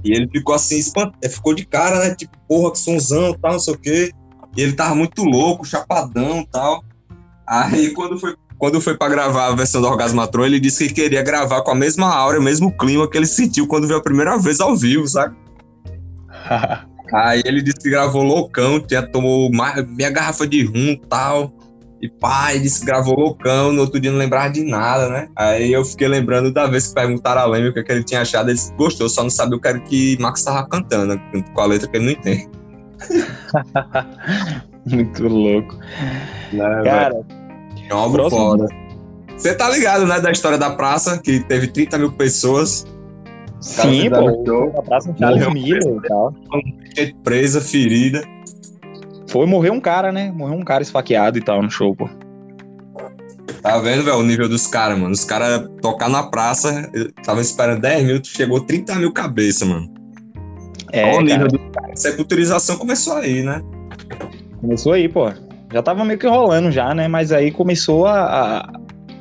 E ele ficou assim, espant... ficou de cara, né? Tipo, porra, que sonzão, tal, não sei o quê. E ele tava muito louco, chapadão tal. Aí quando foi, quando foi pra gravar a versão do Orgasmatron, ele disse que queria gravar com a mesma aura, o mesmo clima que ele sentiu quando viu a primeira vez ao vivo, sabe? Aí ele disse que gravou loucão, tinha, tomou mais, meia garrafa de rum tal. E pai, disse que gravou loucão, no outro dia não lembrava de nada, né? Aí eu fiquei lembrando da vez que perguntaram a Leme o que, é que ele tinha achado, ele disse que gostou, só não sabia o que era que Max tava cantando, com a letra que ele não entende. Muito louco. Né, Cara, é um próximo- foda. Você tá ligado, né, da história da praça, que teve 30 mil pessoas, sim, pô. show. A praça Morreu. Miller e tal. gente presa, ferida. Foi morrer um cara, né? Morreu um cara esfaqueado e tal no show, pô. Tá vendo, velho, o nível dos caras, mano? Os caras tocar na praça, estavam esperando 10 mil, chegou 30 mil cabeça, mano. É, Olha o nível dos caras. Sepulturização começou aí, né? começou aí, pô. Já tava meio que rolando já, né? Mas aí começou a, a,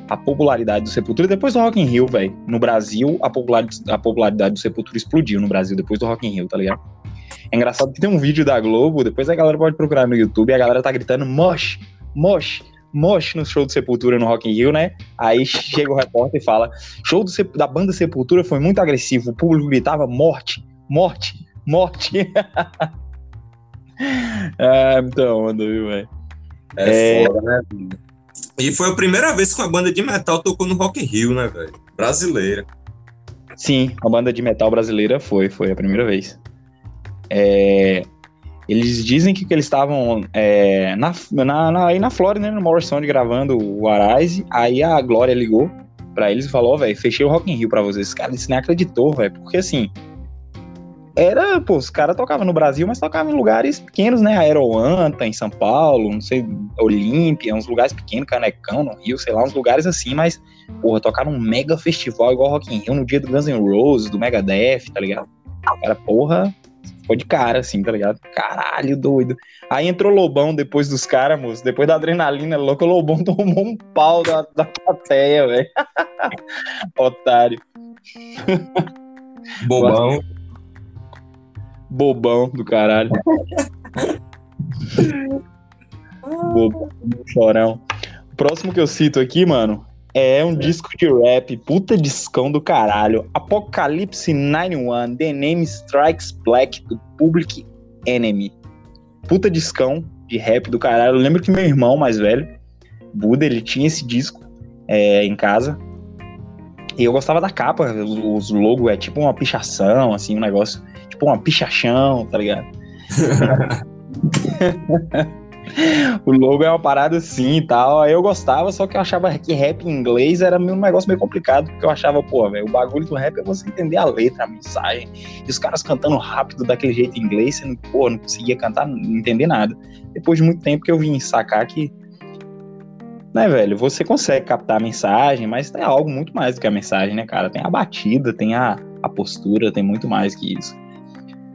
a popularidade do Sepultura depois do Rock in Rio, velho. No Brasil, a popularidade, a popularidade do Sepultura explodiu no Brasil depois do Rock in Rio, tá ligado? É engraçado que tem um vídeo da Globo, depois a galera pode procurar no YouTube, e a galera tá gritando mosh, mosh, mosh no show do Sepultura no Rock in Rio, né? Aí chega o repórter e fala: show do da banda Sepultura foi muito agressivo, o público gritava morte, morte, morte. ah, muita onda, viu, velho? É, É. foda, né? E foi a primeira vez que uma banda de metal tocou no Rock in Rio, né, velho? Brasileira. Sim, a banda de metal brasileira foi, foi a primeira vez. É, eles dizem que, que eles estavam é, na, na, na, aí na Flórida, né, no Morrison gravando o Arise, aí a Glória ligou pra eles e falou, velho, fechei o Rock in Rio pra vocês. Cara, isso nem acreditou, velho, porque assim, era, pô, os caras tocavam no Brasil, mas tocavam em lugares pequenos, né, Aeroanta, em São Paulo, não sei, Olímpia, uns lugares pequenos, Canecão, no Rio, sei lá, uns lugares assim, mas porra, tocar num mega festival igual Rock in Rio no dia do Guns N' Roses, do Megadeth, tá ligado? Cara, porra, ficou de cara, assim, tá ligado? Caralho, doido. Aí entrou o Lobão depois dos caras, moço. Depois da adrenalina louca, o Lobão tomou um pau da, da plateia, velho. Otário. Bobão. Bobão do caralho. Bobão, chorão. O próximo que eu cito aqui, mano, é um disco de rap, puta discão do caralho. Apocalipse 91, The Name Strikes Black, do Public Enemy. Puta discão de rap do caralho. Eu lembro que meu irmão mais velho, Buda, ele tinha esse disco é, em casa. E eu gostava da capa, os, os logos é tipo uma pichação, assim, um negócio, tipo uma pichachão, tá ligado? o logo é uma parada assim e tal. Aí eu gostava, só que eu achava que rap em inglês era um negócio meio complicado, porque eu achava, pô, velho, o bagulho do rap é você entender a letra, a mensagem. E os caras cantando rápido daquele jeito em inglês, você não, pô, não conseguia cantar, não entender nada. Depois de muito tempo que eu vim sacar que. Né, velho, você consegue captar a mensagem, mas tem algo muito mais do que a mensagem, né, cara? Tem a batida, tem a, a postura, tem muito mais que isso.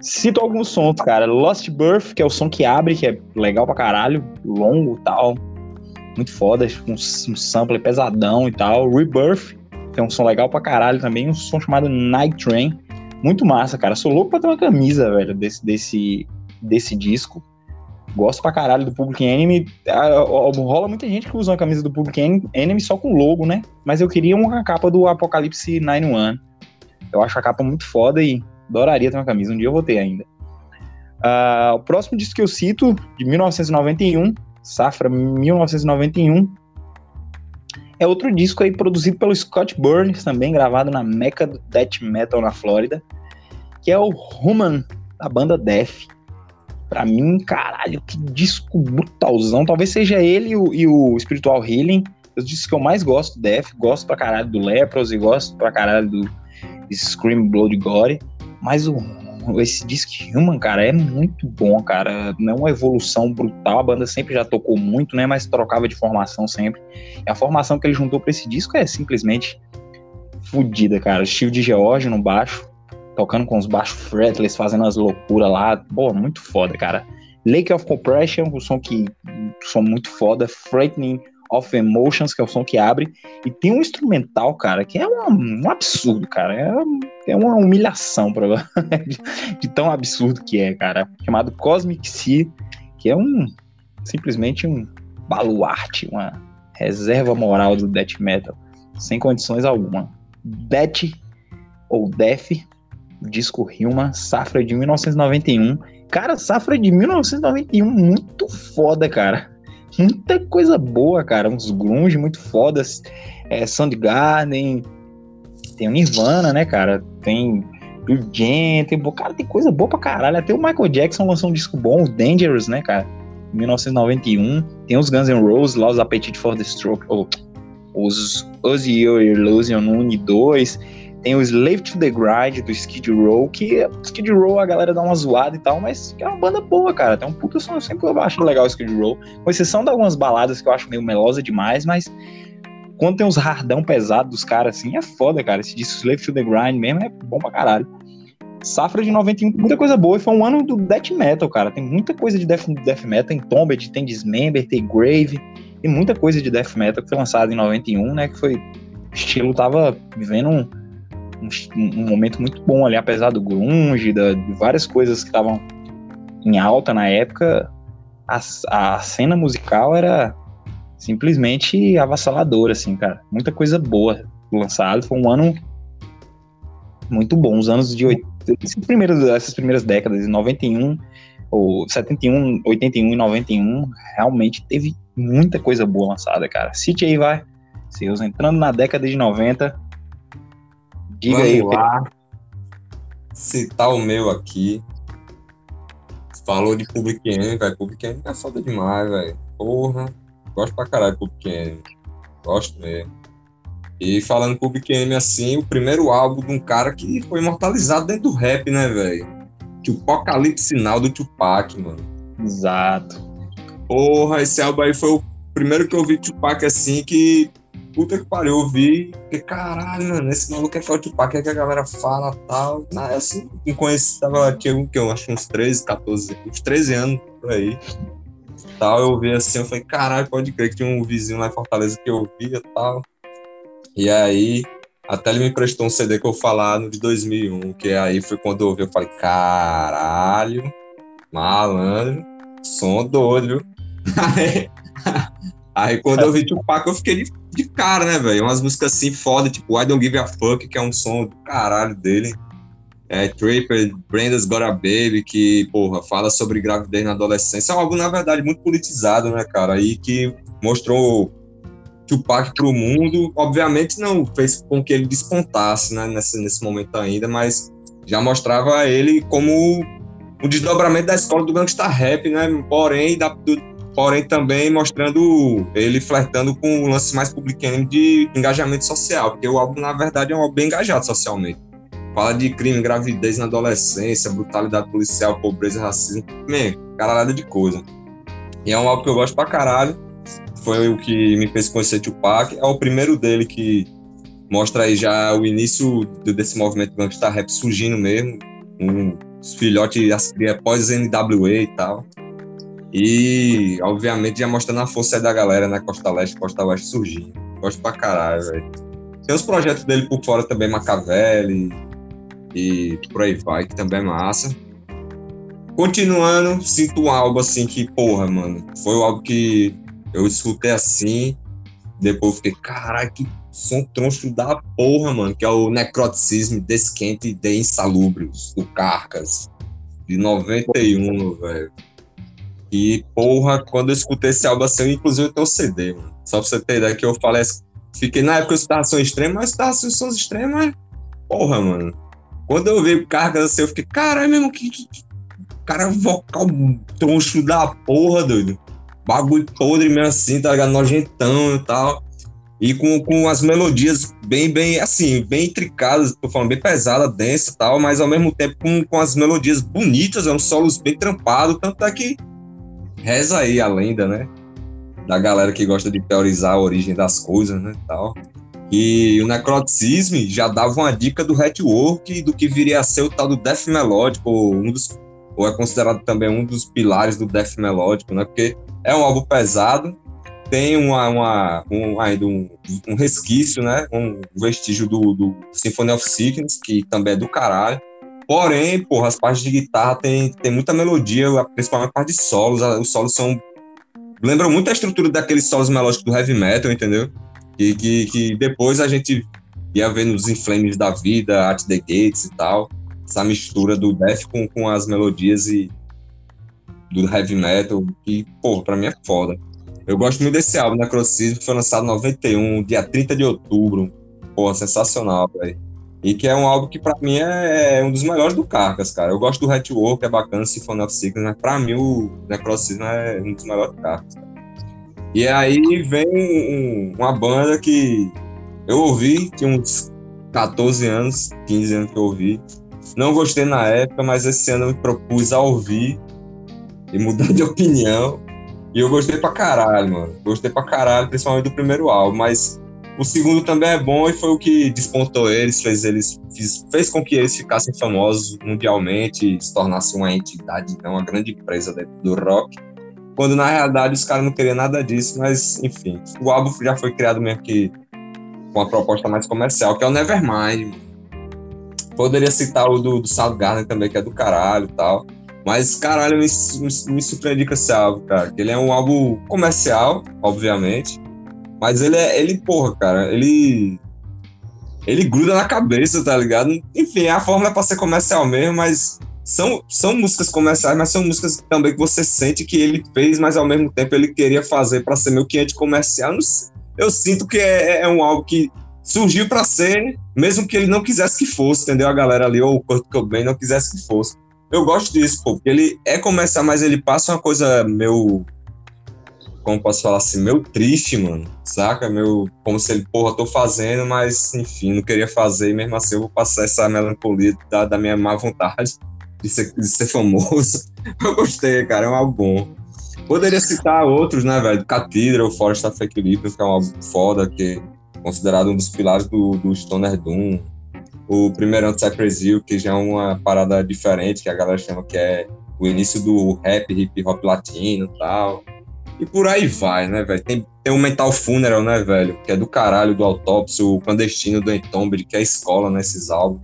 Cito alguns sons, cara. Lost Birth, que é o som que abre, que é legal pra caralho, longo e tal. Muito foda, um, um sample pesadão e tal. Rebirth, que é um som legal pra caralho também. Um som chamado Night Train. Muito massa, cara. Sou louco pra ter uma camisa, velho, desse, desse, desse disco. Gosto pra caralho do Public Enemy. Ah, Rola muita gente que usa uma camisa do Public Enemy só com logo, né? Mas eu queria uma capa do Apocalipse 91. Eu acho a capa muito foda e adoraria ter uma camisa. Um dia eu vou ter ainda. Ah, o próximo disco que eu cito, de 1991, Safra 1991, é outro disco aí produzido pelo Scott Burns, também gravado na Mecca do Death Metal na Flórida, que é o Human, da banda Death. Pra mim, caralho, que disco brutalzão. Talvez seja ele e o, e o Spiritual Healing, os discos que eu mais gosto do Death. Gosto pra caralho do Leprosy, gosto pra caralho do Scream Blood Gore. Mas o, esse disco Human, cara, é muito bom, cara. Não é uma evolução brutal. A banda sempre já tocou muito, né? Mas trocava de formação sempre. E a formação que ele juntou pra esse disco é simplesmente fodida, cara. O Steve de George no baixo, tocando com os baixos fretless, fazendo as loucuras lá. Pô, muito foda, cara. Lake of Compression, o som que. O som muito foda. Frightening of Emotions, que é o som que abre. E tem um instrumental, cara, que é um, um absurdo, cara. É, é uma humilhação pra, de, de tão absurdo que é, cara. Chamado Cosmic Sea, que é um, simplesmente um baluarte, uma reserva moral do death metal, sem condições alguma. Death ou Death, disco Hilma, safra de 1991. Cara, safra de 1991, muito foda, cara. Muita coisa boa, cara. Uns grunge muito fodas. É, Soundgarden, tem o Nirvana, né, cara? Tem Blue Jam, tem, cara, tem coisa boa pra caralho. Até o Michael Jackson lançou um disco bom, o Dangerous, né, cara? 1991. Tem os Guns N' Roses lá, os Appetite for the Stroke, ou os Ozzy Illusion 1 e 2. Tem o Slave to the Grind do Skid Row, que Skid Row a galera dá uma zoada e tal, mas é uma banda boa, cara. Tem um puta som, eu sempre acho legal o Skid Row. Com exceção de algumas baladas que eu acho meio melosa demais, mas quando tem uns hardão pesado dos caras assim, é foda, cara. Esse disco Slave to the Grind mesmo é bom pra caralho. Safra de 91, muita coisa boa. E foi um ano do death metal, cara. Tem muita coisa de death, death metal. Tem Tombed, tem Dismember, tem Grave. Tem muita coisa de death metal que foi lançada em 91, né? Que foi. O estilo tava vivendo um, um, um momento muito bom ali, apesar do grunge, da, de várias coisas que estavam em alta na época. A, a cena musical era simplesmente avassaladora, assim, cara. Muita coisa boa lançada. Foi um ano muito bom. Os anos de 80 esses primeiros, essas primeiras décadas, de 91, ou 71, 81 e 91, realmente teve muita coisa boa lançada, cara. Cite aí, vai. Seus entrando na década de 90. Diga Vamos aí. lá. Citar o meu aqui. Falou de Public Enemy, velho. Public Enemy é foda demais, velho. Porra. Gosto pra caralho de Public Enemy. Gosto mesmo. E falando Public Enemy assim, o primeiro álbum de um cara que foi imortalizado dentro do rap, né, velho? Que o Apocalipse Sinal do Tupac, mano. Exato. Porra, esse álbum aí foi o primeiro que eu vi Tupac assim que. Puta que pariu, eu vi. Porque caralho, mano, esse maluco é que é que a galera fala tal. Na assim, não conheci, tava, tinha o que eu acho uns 13, 14, uns 13 anos por aí. Tal, eu vi assim, eu falei, caralho, pode crer que tinha um vizinho lá em Fortaleza que eu via tal. E aí, até ele me prestou um CD que eu falar no de 2001, que aí foi quando eu ouvi, eu falei, caralho, malandro, som doido. Aí, aí quando eu vi Tupac, eu fiquei de, de cara, né, velho? Umas músicas assim foda, tipo I Don't Give a Fuck, que é um som do caralho dele. É, Trapper, Brenda's Got a Baby, que, porra, fala sobre gravidez na adolescência. É álbum, na verdade, muito politizado, né, cara? Aí que mostrou Tupac pro mundo. Obviamente não fez com que ele despontasse, né, nesse, nesse momento ainda, mas já mostrava ele como um desdobramento da escola do gangsta rap, né? Porém, da, do, porém também mostrando ele flertando com o lance mais publicano de engajamento social, porque o álbum, na verdade, é um álbum bem engajado socialmente. Fala de crime, gravidez na adolescência, brutalidade policial, pobreza, racismo, man, caralhada de coisa. E é um álbum que eu gosto pra caralho foi o que me fez conhecer Tupac. É o primeiro dele que mostra aí já o início desse movimento gangsta rap surgindo mesmo, um, os filhotes as pós NWA e tal. E, obviamente, já mostrando a força da galera na né? Costa Leste, Costa Oeste surgindo. Gosto pra caralho, velho. Tem os projetos dele por fora também, Machiavelli e por aí vai, que também é massa. Continuando, sinto um álbum assim que, porra, mano, foi o álbum que eu escutei assim, depois fiquei, caralho, que som troncho da porra, mano, que é o Necroticism Desquente de Insalubrios, do Carcas, de 91, velho. E, porra, quando eu escutei esse álbum assim, inclusive eu tenho CD, mano. Só pra você ter ideia que eu falei, fiquei na época eu escutava som extremo, mas escutava sons extremos, porra, mano. Quando eu vi o Carcas assim, eu fiquei, caralho, mesmo, que, que, que cara vocal troncho da porra, doido bagulho podre mesmo assim, tá ligado? Nojentão e tal. E com, com as melodias bem, bem, assim, bem intricadas, tô falando, bem pesada, densa e tal, mas ao mesmo tempo com, com as melodias bonitas, é um solos bem trampado, tanto é que reza aí a lenda, né? Da galera que gosta de teorizar a origem das coisas, né, tal. E o Necroticism já dava uma dica do Hatwork do que viria a ser o tal do Death Melódico, um dos, ou é considerado também um dos pilares do Death Melódico, né? Porque é um álbum pesado, tem uma, uma um, ainda um, um, resquício, né? Um vestígio do, do Symphony of Sickness, que também é do caralho. Porém, porra, as partes de guitarra tem, tem muita melodia, principalmente a parte de solos. Os solos são lembram muito a estrutura daqueles solos melódicos do heavy metal, entendeu? Que, que, que depois a gente ia ver nos Inflames da vida, At the Gates e tal, essa mistura do death com, com as melodias e do heavy metal, que, pô, pra mim é foda. Eu gosto muito desse álbum, Necrocismo, que foi lançado em 91, dia 30 de outubro. Pô, sensacional, velho. E que é um álbum que, pra mim, é, é um dos melhores do Carcas, cara. Eu gosto do Hatchwork, é bacana, Symphony of Sickness, mas pra mim o Necrocismo é um dos melhores do Carcas. E aí vem um, uma banda que eu ouvi, tinha uns 14 anos, 15 anos que eu ouvi. Não gostei na época, mas esse ano eu me propus a ouvir e mudar de opinião. E eu gostei pra caralho, mano. Gostei pra caralho, principalmente do primeiro álbum, mas o segundo também é bom e foi o que despontou eles, fez eles fez, fez com que eles ficassem famosos mundialmente, se tornassem uma entidade, né, uma grande empresa do rock. Quando na realidade os caras não queriam nada disso, mas enfim, o álbum já foi criado mesmo que com uma proposta mais comercial, que é o Nevermind. Poderia citar o do, do Soundgarden também, que é do caralho e tal. Mas, caralho, me, me, me surpreendi com esse álbum, cara. Ele é um álbum comercial, obviamente. Mas ele é. Ele, porra, cara, ele. Ele gruda na cabeça, tá ligado? Enfim, a fórmula é pra ser comercial mesmo, mas são, são músicas comerciais, mas são músicas também que você sente que ele fez, mas ao mesmo tempo ele queria fazer para ser meio que anti-comercial. Eu sinto que é, é um álbum que surgiu para ser, mesmo que ele não quisesse que fosse, entendeu? A galera ali, ou o Kurt Cobain não quisesse que fosse. Eu gosto disso, pô, porque ele é comercial, mas ele passa uma coisa meio. Como posso falar assim? Meio triste, mano. Saca? Meu. Como se ele, porra, tô fazendo, mas enfim, não queria fazer, e mesmo assim eu vou passar essa melancolia da, da minha má vontade de ser, de ser famoso. Eu gostei, cara, é um álbum bom. Poderia citar outros, né, velho? Cathedral, Forest of Equilibrium, que é um álbum foda, que é considerado um dos pilares do, do Stoner Doom o primeiro Cypress Hill, que já é uma parada diferente, que a galera chama que é o início do rap, hip hop latino e tal. E por aí vai, né, velho? Tem, tem o Mental Funeral, né, velho? Que é do caralho, do Autópsia, o Clandestino do Entombed, que é escola nesses álbuns.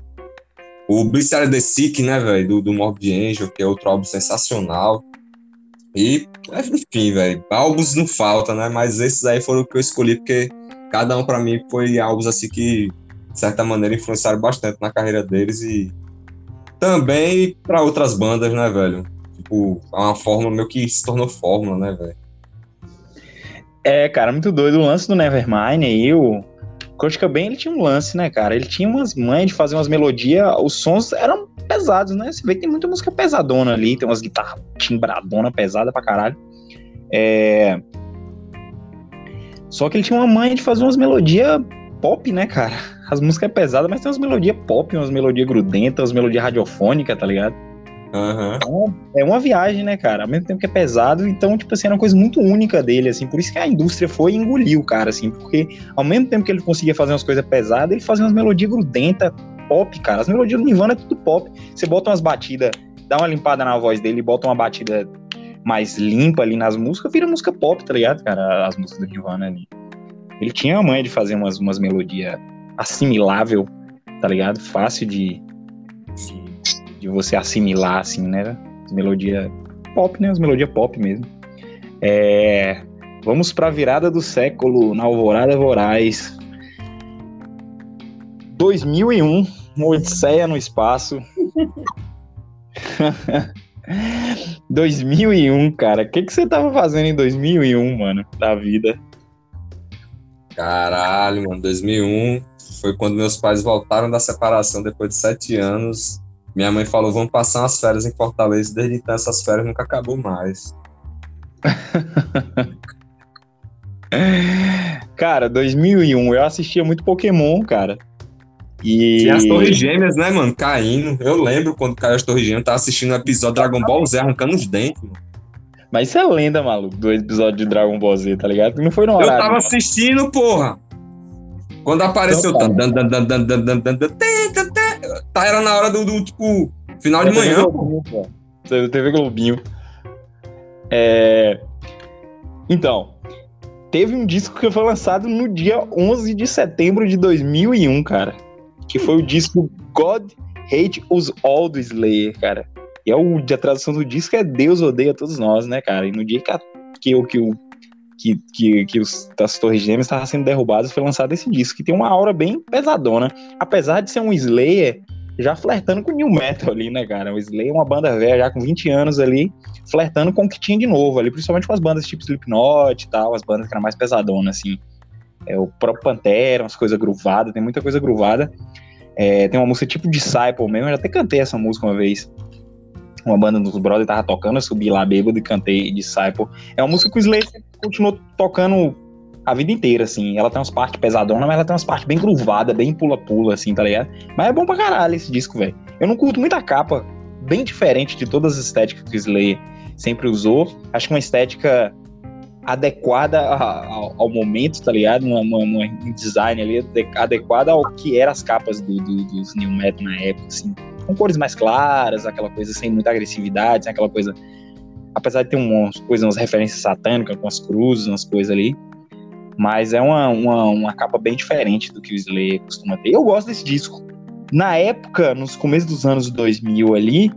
O Blissary The Sick, né, velho? Do, do Morbid Angel, que é outro álbum sensacional. E, enfim, velho, álbuns não falta, né? Mas esses aí foram o que eu escolhi, porque cada um para mim foi álbuns assim que de certa maneira, influenciaram bastante na carreira deles e também para outras bandas, né, velho? Tipo, é uma fórmula meio que se tornou fórmula, né, velho? É, cara, muito doido. O lance do Nevermind aí, o Kurt Cobain, ele tinha um lance, né, cara? Ele tinha umas mães de fazer umas melodias, os sons eram pesados, né? Você vê que tem muita música pesadona ali, tem umas guitarras timbradona pesada pra caralho. É... Só que ele tinha uma mãe de fazer umas melodias pop, né, cara? as músicas é pesada, mas tem umas melodias pop, umas melodias grudentas, umas melodias radiofônicas, tá ligado? Uhum. Então, é uma viagem, né, cara? Ao mesmo tempo que é pesado, então, tipo assim, era uma coisa muito única dele, assim. Por isso que a indústria foi e engoliu cara, assim. Porque ao mesmo tempo que ele conseguia fazer umas coisas pesadas, ele fazia umas melodias grudentas, pop, cara. As melodias do Nirvana é tudo pop. Você bota umas batidas, dá uma limpada na voz dele, bota uma batida mais limpa ali nas músicas, vira música pop, tá ligado, cara? As músicas do Nirvana ali. Ele tinha a manha de fazer umas, umas melodias assimilável, tá ligado? Fácil de, de, de você assimilar, assim, né? Melodia pop, né? As melodias pop mesmo. É, vamos pra virada do século, na Alvorada Voraz. 2001, uma Odisseia no espaço. 2001, cara. O que, que você tava fazendo em 2001, mano, da vida? Caralho, mano, 2001 foi quando meus pais voltaram da separação depois de sete anos. Minha mãe falou: vamos passar umas férias em Fortaleza. Desde então, essas férias nunca acabou mais. cara, 2001, eu assistia muito Pokémon, cara. E... Tinha as Torres Gêmeas, né, mano? Caindo. Eu lembro quando caiu as Torres Gêmeas, eu tava assistindo o episódio Dragon Ball Z arrancando os dentes, mano. Mas isso é lenda, maluco, do episódio de Dragon Ball Z, tá ligado? Não foi no horário. Eu tava assistindo, porra. Quando apareceu. Então, tá, era na hora do, do tipo, final de manhã. TV, TV Globinho. É... Então, teve um disco que foi lançado no dia 11 de setembro de 2001, cara. Que foi o disco God Hate Us All do Slayer, cara. E é o, a tradução do disco é Deus odeia todos nós, né, cara? E no dia que, que, que o que, que, que os, as Torres Gêmeas estavam sendo derrubadas, foi lançado esse disco, que tem uma aura bem pesadona. Apesar de ser um Slayer já flertando com New Metal ali, né, cara? O Slayer é uma banda velha, já com 20 anos ali, flertando com o que tinha de novo ali, principalmente com as bandas tipo Slipknot e tal, as bandas que eram mais pesadonas, assim. É, o próprio Pantera, umas coisas gruvadas, tem muita coisa gruvada. É, tem uma música tipo Disciple mesmo, eu já até cantei essa música uma vez. Uma banda dos brothers tava tocando, eu subi lá bêbado e cantei Disciple. É uma música que o Slayer continuou tocando a vida inteira, assim. Ela tem umas partes pesadonas, mas ela tem umas partes bem gruvadas, bem pula-pula, assim, tá ligado? Mas é bom pra caralho esse disco, velho. Eu não curto muita capa, bem diferente de todas as estéticas que o Slayer sempre usou. Acho que uma estética adequada ao, ao momento, tá ligado? Um design ali adequada ao que eram as capas do, do, dos New Metal na época, assim. Com cores mais claras, aquela coisa sem muita agressividade, aquela coisa... Apesar de ter umas coisas, umas referências satânicas, com as cruzes, umas coisas ali, mas é uma, uma, uma capa bem diferente do que o Slayer costuma ter. Eu gosto desse disco. Na época, nos começos dos anos 2000 ali,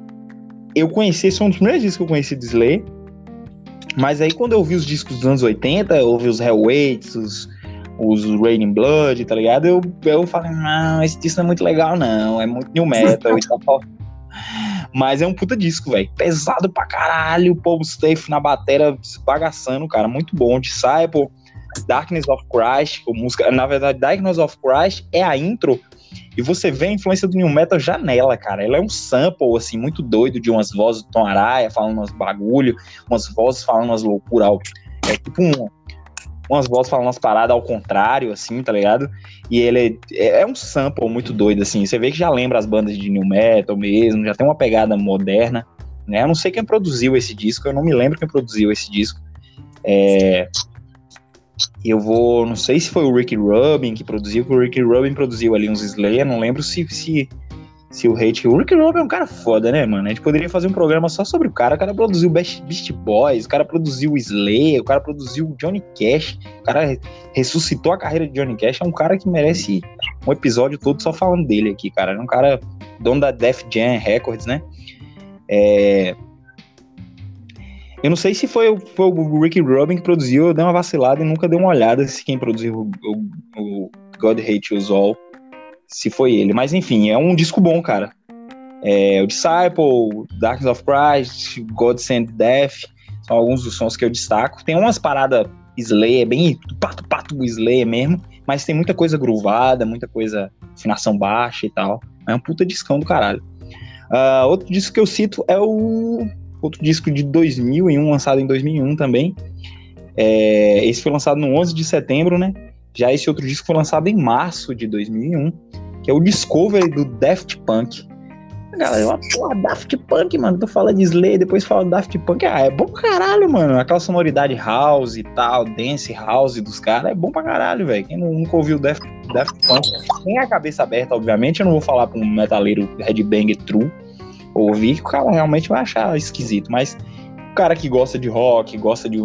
eu conheci, esse foi um dos primeiros discos que eu conheci do Slayer. Mas aí quando eu vi os discos dos anos 80, eu ouvi os Hellweights, os, os Raining Blood, tá ligado? Eu, eu falei, não, esse disco não é muito legal não, é muito new metal tal. Mas é um puta disco, velho. Pesado pra caralho, o Paul Staff na bateria bagaçando, cara. Muito bom. Disciple, Darkness of Christ, música, na verdade, Darkness of Christ é a intro e você vê a influência do New Metal já nela, cara. Ela é um sample, assim, muito doido de umas vozes do Tom Araya falando umas bagulho, umas vozes falando umas loucuras. É tipo um, umas vozes falando umas paradas ao contrário, assim, tá ligado? E ele é, é, um sample muito doido, assim. Você vê que já lembra as bandas de New Metal mesmo, já tem uma pegada moderna, né? Eu não sei quem produziu esse disco, eu não me lembro quem produziu esse disco. É, eu vou, não sei se foi o Ricky Rubin que produziu, porque o Ricky Rubin produziu ali uns Slayer, não lembro se, se, se o Hate. O Ricky Rubin é um cara foda, né, mano? A gente poderia fazer um programa só sobre o cara. O cara produziu Beast, Boys, o cara produziu o Slayer, o cara produziu o Johnny Cash, o cara ressuscitou a carreira de Johnny Cash. É um cara que merece um episódio todo só falando dele aqui, cara. É um cara dono da Def Jam Records, né? É, eu não sei se foi, foi o Ricky Rubin que produziu, eu dei uma vacilada e nunca dei uma olhada se quem produziu o, o, God Hate Us All, se foi ele. Mas enfim, é um disco bom, cara. É, o Disciple, Darkness of Christ, God Send Death, são alguns dos sons que eu destaco. Tem umas paradas Slayer, bem pato-pato Slayer mesmo, mas tem muita coisa groovada, muita coisa afinação baixa e tal. É um puta discão do caralho. Uh, outro disco que eu cito é o outro disco de 2001, lançado em 2001 também. É, esse foi lançado no 11 de setembro, né? Já esse outro disco foi lançado em março de 2001, que é o Discovery do Daft Punk. Galera, porra, Daft Punk, mano. Tu fala de Slay, depois fala Daft Punk. Ah, é bom pra caralho, mano. Aquela sonoridade house e tal, dance house dos caras, é bom pra caralho, velho. Quem nunca ouviu Daft, Daft Punk, tem a cabeça aberta, obviamente. Eu não vou falar pra um metaleiro headbang true, ouvir, que o cara realmente vai achar esquisito. Mas o cara que gosta de rock, gosta de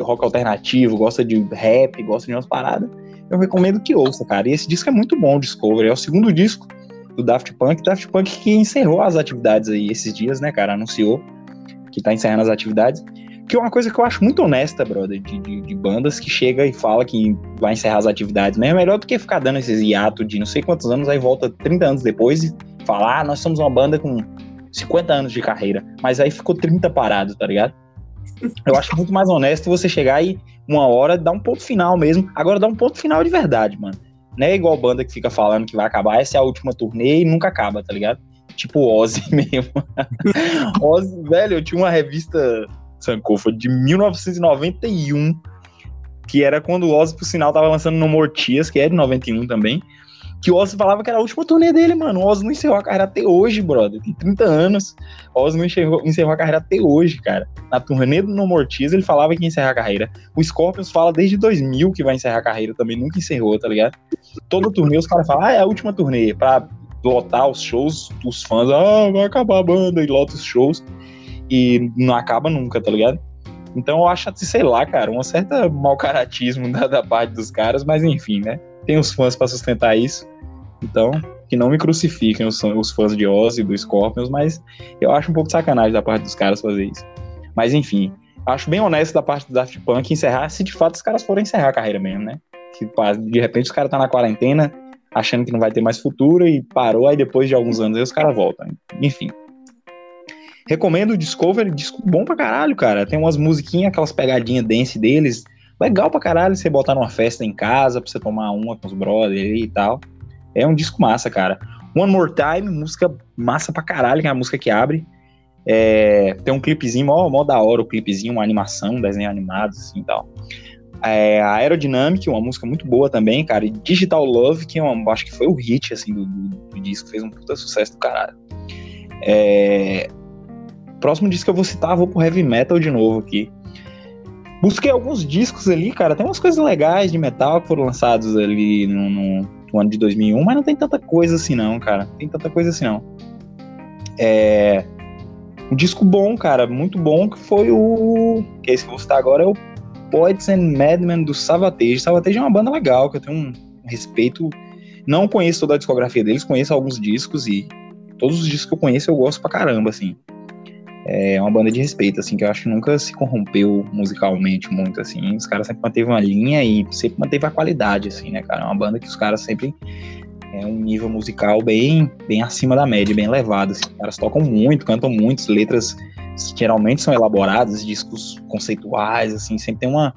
rock alternativo, gosta de rap, gosta de umas paradas, eu recomendo que ouça, cara. E esse disco é muito bom, o Discovery. É o segundo disco do Daft Punk. Daft Punk que encerrou as atividades aí esses dias, né, cara? Anunciou que tá encerrando as atividades. Que é uma coisa que eu acho muito honesta, brother, de, de, de, bandas que chega e fala que vai encerrar as atividades. Né? É melhor do que ficar dando esses hiatos de não sei quantos anos, aí volta 30 anos depois e falar, ah, nós somos uma banda com 50 anos de carreira, mas aí ficou 30 parado, tá ligado? Eu acho muito mais honesto você chegar e uma hora dar um ponto final mesmo. Agora dá um ponto final de verdade, mano. Não é igual banda que fica falando que vai acabar, essa é a última turnê e nunca acaba, tá ligado? Tipo Ozzy mesmo. Ozzy, velho, eu tinha uma revista Sankofa de 1991, que era quando o Ozzy, por sinal, tava lançando No Mortias, que é de 91 também que o Ozzy falava que era a última turnê dele, mano. O Ozzy não encerrou a carreira até hoje, brother. Tem 30 anos. O Ozzy não encerrou, encerrou a carreira até hoje, cara. Na turnê do No Mortiz, ele falava que ia encerrar a carreira. O Scorpions fala desde 2000 que vai encerrar a carreira também. Nunca encerrou, tá ligado? Toda turnê os caras falam, ah, é a última turnê. Pra lotar os shows, os fãs, ah, vai acabar a banda e lota os shows. E não acaba nunca, tá ligado? Então eu acho, sei lá, cara, um certo mau caratismo da, da parte dos caras, mas enfim, né? Tem os fãs para sustentar isso. Então, que não me crucifiquem os, os fãs de Ozzy do Scorpions, mas eu acho um pouco de sacanagem da parte dos caras fazer isso. Mas enfim, acho bem honesto da parte do Daft Punk encerrar, se de fato os caras forem encerrar a carreira mesmo, né? Que de repente os caras tá na quarentena, achando que não vai ter mais futuro e parou, aí depois de alguns anos aí os caras voltam. Enfim. Recomendo o Discovery, disco bom pra caralho, cara. Tem umas musiquinhas, aquelas pegadinhas dance deles. Legal pra caralho você botar numa festa em casa, pra você tomar uma com os brothers e tal. É um disco massa, cara. One More Time, música massa pra caralho, que é a música que abre. É, tem um clipezinho, mó, mó da hora o clipezinho, uma animação, um desenho animado, assim e tal. É, a Aerodynamic, uma música muito boa também, cara. E Digital Love, que é uma, acho que foi o hit, assim, do, do, do disco, fez um puta sucesso do caralho. É, próximo disco que eu vou citar, vou pro heavy metal de novo aqui. Busquei alguns discos ali, cara. Tem umas coisas legais de metal que foram lançados ali no, no, no ano de 2001, mas não tem tanta coisa assim, não, cara. Não tem tanta coisa assim, não. É. Um disco bom, cara, muito bom, que foi o. Que é esse que eu vou citar agora, é o Poets and Madmen do Savatage. Savatage é uma banda legal, que eu tenho um respeito. Não conheço toda a discografia deles, conheço alguns discos e todos os discos que eu conheço eu gosto pra caramba, assim é uma banda de respeito, assim, que eu acho que nunca se corrompeu musicalmente muito, assim. Os caras sempre manteve uma linha e sempre manteve a qualidade, assim, né, cara? É uma banda que os caras sempre é um nível musical bem, bem acima da média, bem elevado. Assim. Os caras tocam muito, cantam muito, letras geralmente são elaboradas, discos conceituais, assim, sempre tem uma,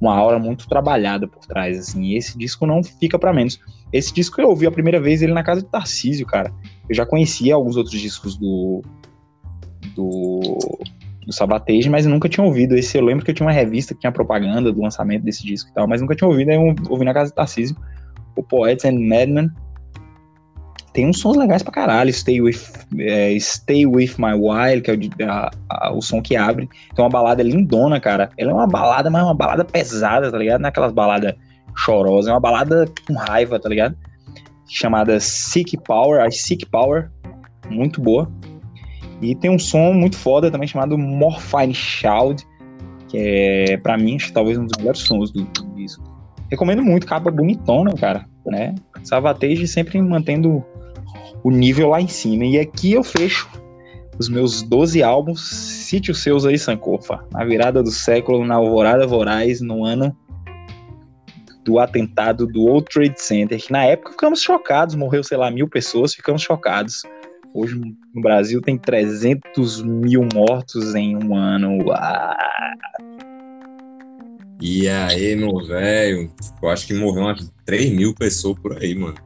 uma aura muito trabalhada por trás, assim. E esse disco não fica para menos. Esse disco eu ouvi a primeira vez ele na casa de Tarcísio, cara. Eu já conhecia alguns outros discos do do, do Sabatage, mas eu nunca tinha ouvido. Esse eu lembro que eu tinha uma revista que tinha propaganda do lançamento desse disco e tal, mas nunca tinha ouvido. Aí eu ouvi na casa do Tarcísio, o Poets and Madmen. Tem uns sons legais pra caralho. Stay With, é, Stay with My Wild, que é o, a, a, o som que abre. Tem uma balada lindona, cara. Ela é uma balada, mas é uma balada pesada, tá ligado? Naquelas é baladas chorosas, é uma balada com raiva, tá ligado? Chamada Sick Power, a Sick Power, muito boa. E tem um som muito foda também chamado Morphine Shout, que é, pra mim, talvez um dos melhores sons do, do disco. Recomendo muito, capa bonitona, cara, né? Savatage sempre mantendo o nível lá em cima. E aqui eu fecho os meus 12 álbuns, cite os seus aí, Sankofa. Na virada do século, na alvorada voraz, no ano do atentado do World Trade Center, que na época ficamos chocados, morreu, sei lá, mil pessoas, ficamos chocados. Hoje no Brasil tem 300 mil mortos em um ano. Ah. E aí, meu velho, eu acho que morreu umas 3 mil pessoas por aí, mano.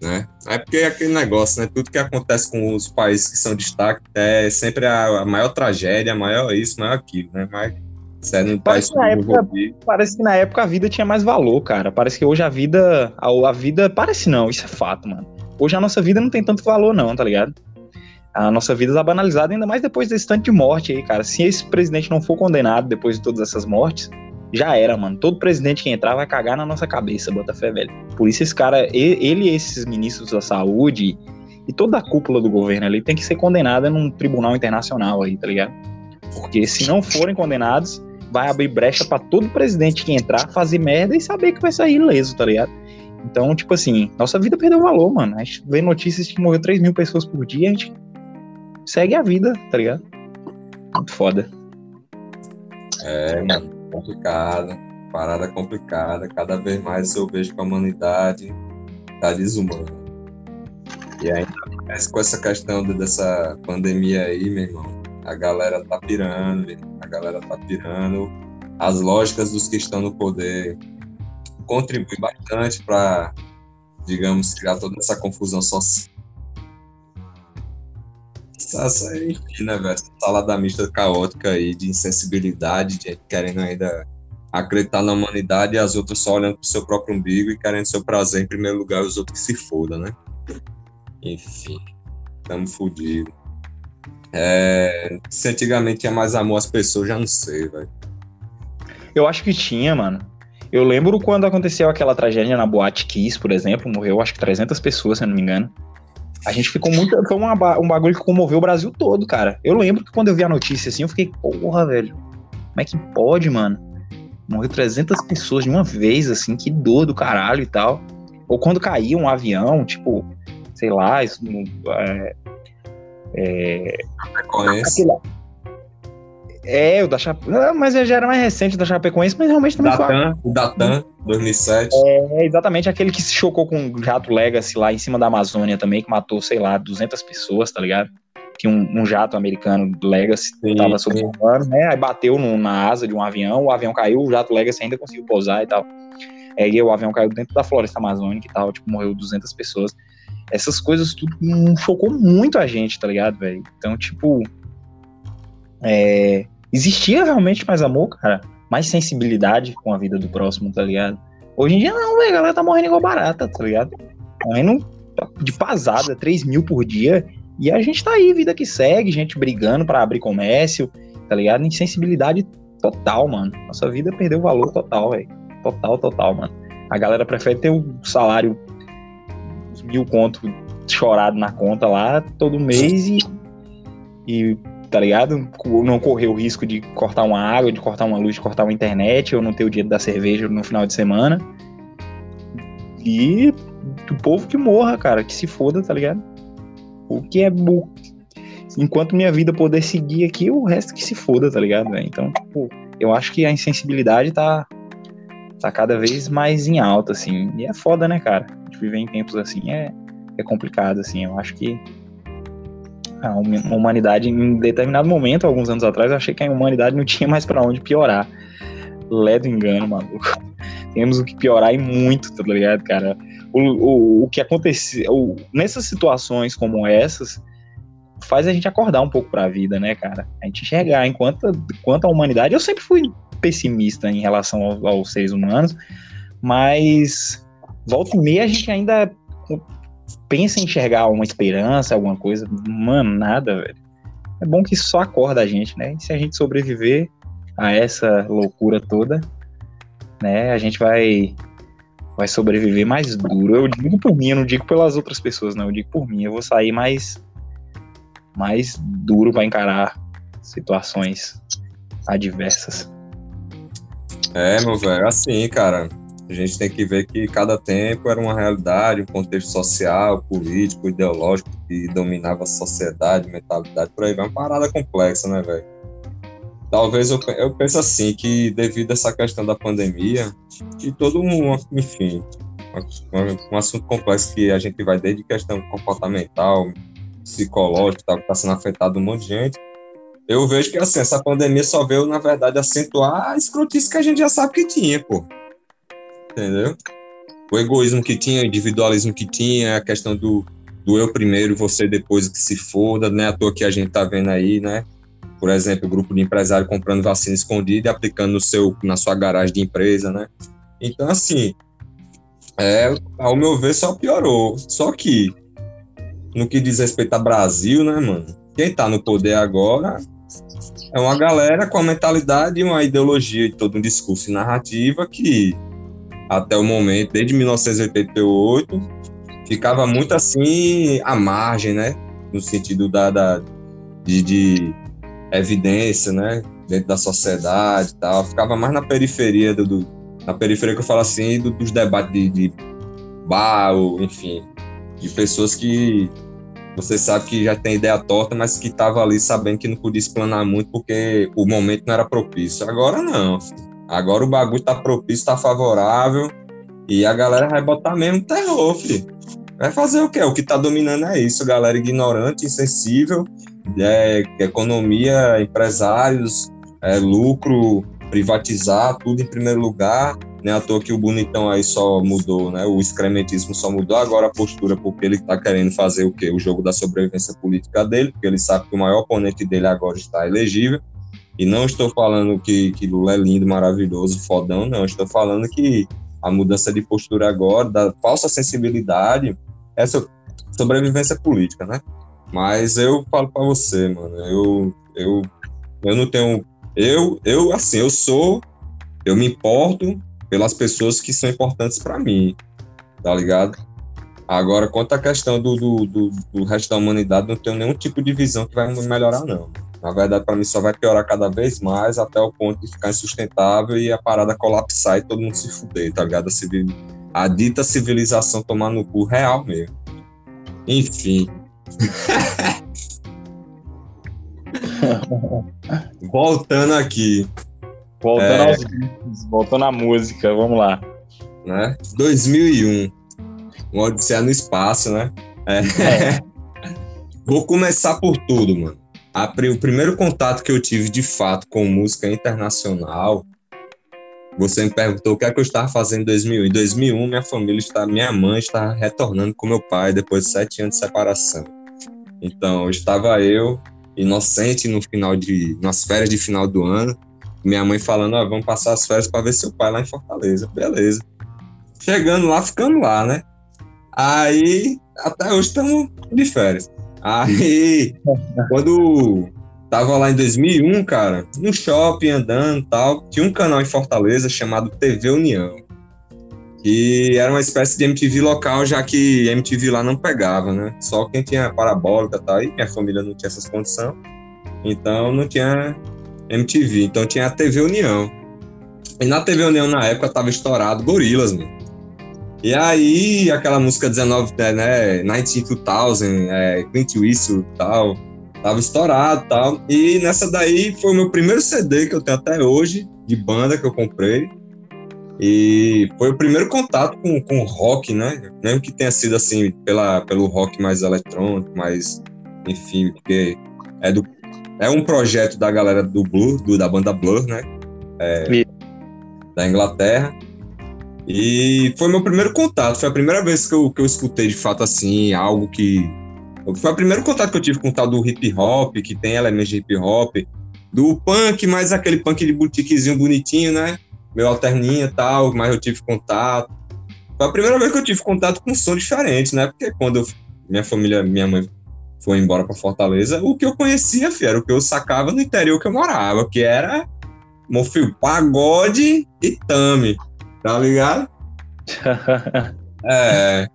Né? É porque é aquele negócio, né? Tudo que acontece com os países que são destaque é sempre a, a maior tragédia, a maior isso, maior aquilo, né? Mas Sério, parece, que na época, parece que na época a vida tinha mais valor, cara. Parece que hoje a vida. A, a vida. Parece não, isso é fato, mano. Hoje a nossa vida não tem tanto valor, não, tá ligado? A nossa vida tá banalizada, ainda mais depois desse tanto de morte aí, cara. Se esse presidente não for condenado depois de todas essas mortes, já era, mano. Todo presidente que entrar vai cagar na nossa cabeça, Botafé, velho. Por isso esse cara, ele e esses ministros da saúde e toda a cúpula do governo ali tem que ser condenada num tribunal internacional aí, tá ligado? Porque se não forem condenados, vai abrir brecha para todo presidente que entrar fazer merda e saber que vai sair ileso, tá ligado? Então, tipo assim, nossa vida perdeu valor, mano. A gente vê notícias que morreu 3 mil pessoas por dia, a gente segue a vida, tá ligado? Muito foda. É, mano, complicada. Parada complicada. Cada vez mais eu vejo que a humanidade tá desumana. E ainda mais com essa questão dessa pandemia aí, meu irmão, a galera tá pirando, a galera tá pirando. As lógicas dos que estão no poder contribui bastante para, digamos, criar toda essa confusão social. Essa, enfim, né, velho? Salada mista caótica aí de insensibilidade, de querendo ainda acreditar na humanidade e as outras só olhando pro seu próprio umbigo e querendo seu prazer em primeiro lugar, os outros que se fodam, né? Enfim, tamo fudido. É, se antigamente tinha mais amor às pessoas, já não sei, velho. Eu acho que tinha, mano. Eu lembro quando aconteceu aquela tragédia na Boate Kiss, por exemplo, morreu acho que 300 pessoas, se eu não me engano. A gente ficou muito. Foi uma, um bagulho que comoveu o Brasil todo, cara. Eu lembro que quando eu vi a notícia assim, eu fiquei, porra, velho. Como é que pode, mano? Morreu 300 pessoas de uma vez, assim, que dor do caralho e tal. Ou quando caiu um avião, tipo, sei lá, isso. É, é, aquele, É, o da Chapecoense. Mas já era mais recente o da Chapecoense, mas realmente também foi. Datan, o Datan, 2007. É exatamente aquele que se chocou com o jato Legacy lá em cima da Amazônia também, que matou, sei lá, 200 pessoas, tá ligado? Tinha um, um jato americano Legacy, Sim, tava sobrevoando, né? Aí bateu no- na asa de um avião, o avião caiu, o jato Legacy ainda conseguiu pousar e tal. Aí o avião caiu dentro da floresta amazônica e tal, tipo, morreu 200 pessoas. Essas coisas tudo hum, chocou muito a gente, tá ligado, velho? Então, tipo, é, existia realmente mais amor, cara, mais sensibilidade com a vida do próximo, tá ligado? Hoje em dia não, velho, a galera tá morrendo igual barata, tá ligado? Morrendo de pasada, 3 mil por dia, e a gente tá aí, vida que segue, gente brigando pra abrir comércio, tá ligado? Insensibilidade total, mano. Nossa vida perdeu valor total, velho. Total, total, mano. A galera prefere ter o salário, uns mil conto chorado na conta lá todo mês e, e tá ligado? Não correr o risco de cortar uma água, de cortar uma luz, de cortar uma internet, ou não ter o dinheiro da cerveja no final de semana. E o povo que morra, cara, que se foda, tá ligado? O que é bu- Enquanto minha vida poder seguir aqui, o resto que se foda, tá ligado, velho? Então, tipo, eu acho que a insensibilidade tá, tá cada vez mais em alta, assim. E é foda, né, cara? A gente viver em tempos assim é, é complicado, assim. Eu acho que a hum- a humanidade, em determinado momento, alguns anos atrás, eu achei que a humanidade não tinha mais pra onde piorar. Ledo engano, maluco. Temos o que piorar e muito, tá ligado, cara? O, o, o que aconteceu nessas situações como essas faz a gente acordar um pouco pra vida, né, cara? A gente enxergar enquanto, enquanto a humanidade. Eu sempre fui pessimista em relação ao- aos seres humanos, mas volta e meia a gente ainda pensa em enxergar uma esperança, alguma coisa. Mano, nada, velho. É bom que só acorda a gente, né? E se a gente sobreviver a essa loucura toda, né, a gente vai vai sobreviver mais duro. Eu digo por mim, eu não digo pelas outras pessoas, não. Eu digo por mim. Eu vou sair mais mais duro para encarar situações adversas. É, meu velho, assim, cara. A gente tem que ver que cada tempo era uma realidade, um contexto social, político, ideológico que dominava a sociedade, mentalidade, por aí vai. Uma parada complexa, né, velho? Talvez eu, eu penso assim, que devido a essa questão da pandemia, e todo um, enfim, um, assunto complexo que a gente vai desde questão comportamental, psicológica, que está sendo afetado um monte de gente, eu vejo que assim, essa pandemia só veio, na verdade, acentuar a escrotice que a gente já sabe que tinha, pô. Entendeu? O egoísmo que tinha, o individualismo que tinha, a questão do, do eu primeiro, você depois que se foda, né? À toa que a gente tá vendo aí, né? Por exemplo, o grupo de empresário comprando vacina escondida e aplicando no seu, na sua garagem de empresa, né? Então, assim, é, ao meu ver, só piorou. Só que, no que diz respeito a Brasil, né, mano? Quem tá no poder agora é uma galera com a mentalidade e uma ideologia e todo um discurso e narrativa que, até o momento, desde 1988, ficava muito assim à margem, né? No sentido da, da de, de evidência, né? Dentro da sociedade e tal. Ficava mais na periferia do, do- na periferia que eu falo assim, do- dos debates de, de bar, ou, enfim, de pessoas que você sabe que já tem ideia torta, mas que tava ali sabendo que não podia explanar muito porque o momento não era propício. Agora não. filho. Agora o bagulho tá propício, tá favorável e a galera vai botar mesmo terror, filho. Vai fazer o quê? O que tá dominando é isso, galera ignorante, insensível, é, economia, empresários, é, lucro, privatizar, tudo em primeiro lugar. Não é à toa que o bonitão aí só mudou, né? O excrementismo só mudou agora a postura, porque ele tá querendo fazer o quê? O jogo da sobrevivência política dele, porque ele sabe que o maior oponente dele agora está elegível. E não estou falando que, que Lula é lindo, maravilhoso, fodão, não. Estou falando que a mudança de postura agora, da falsa sensibilidade, é so- sobrevivência política, né? Mas eu falo pra você, mano, eu, eu, eu não tenho. Eu, eu, assim, eu sou. Eu me importo pelas pessoas que são importantes pra mim, tá ligado? Agora, quanto à questão do, do, do, do resto da humanidade, não tenho nenhum tipo de visão que vai melhorar, não. Na verdade, pra mim, só vai piorar cada vez mais até o ponto de ficar insustentável e a parada colapsar e todo mundo se fuder, tá ligado? A, civil... a dita civilização tomar no cu real mesmo. Enfim. Voltando aqui, Voltando É. aos discos, voltando à música, vamos lá. né? 2001. Uma Odisseia no Espaço, né? É. Vou começar por tudo, mano. A o primeiro contato que eu tive de fato com música internacional, você me perguntou o que é que eu estava fazendo em 2001. Em 2001, minha família está, minha mãe estava retornando com meu pai depois de sete anos de separação. Então, estava eu, inocente, no final de, nas férias de final do ano, minha mãe falando, ó, vamos passar as férias para ver seu pai lá em Fortaleza. Beleza. Chegando lá, ficando lá, né? Aí, até hoje estamos de férias. Aí, quando tava lá em 2001, cara, no shopping andando e tal, tinha um canal em Fortaleza chamado TV União. Que era uma espécie de MTV local, já que MTV lá não pegava, né? Só quem tinha parabólica e tal, e minha família não tinha essas condições. Então não tinha MTV, então tinha a TV União. E na TV União na época tava estourado Gorilas, mano. E aí, aquela música 19, né, 192000, é, Clint Eastwood e tal, tava estourado e tal. E nessa daí foi o meu primeiro CD que eu tenho até hoje, de banda que eu comprei. E foi o primeiro contato com, com rock, né? Mesmo que tenha sido assim, pela, pelo rock mais eletrônico, mais, enfim, porque é, do, é um projeto da galera do Blur, do, da banda Blur, né? É, da Inglaterra. E foi meu primeiro contato, foi a primeira vez que eu, que eu escutei de fato assim, algo que. Foi o primeiro contato que eu tive com o tal do hip hop, que tem elementos de hip hop, do punk, mas aquele punk de boutiquezinho bonitinho, né? Meu alterninha e tal, mas eu tive contato. Foi a primeira vez que eu tive contato com um som diferente, né? Porque quando eu- minha família, minha mãe foi embora para Fortaleza, o que eu conhecia, filho, era o que eu sacava no interior que eu morava, que era, meu filho, pagode e tame, tá ligado? É.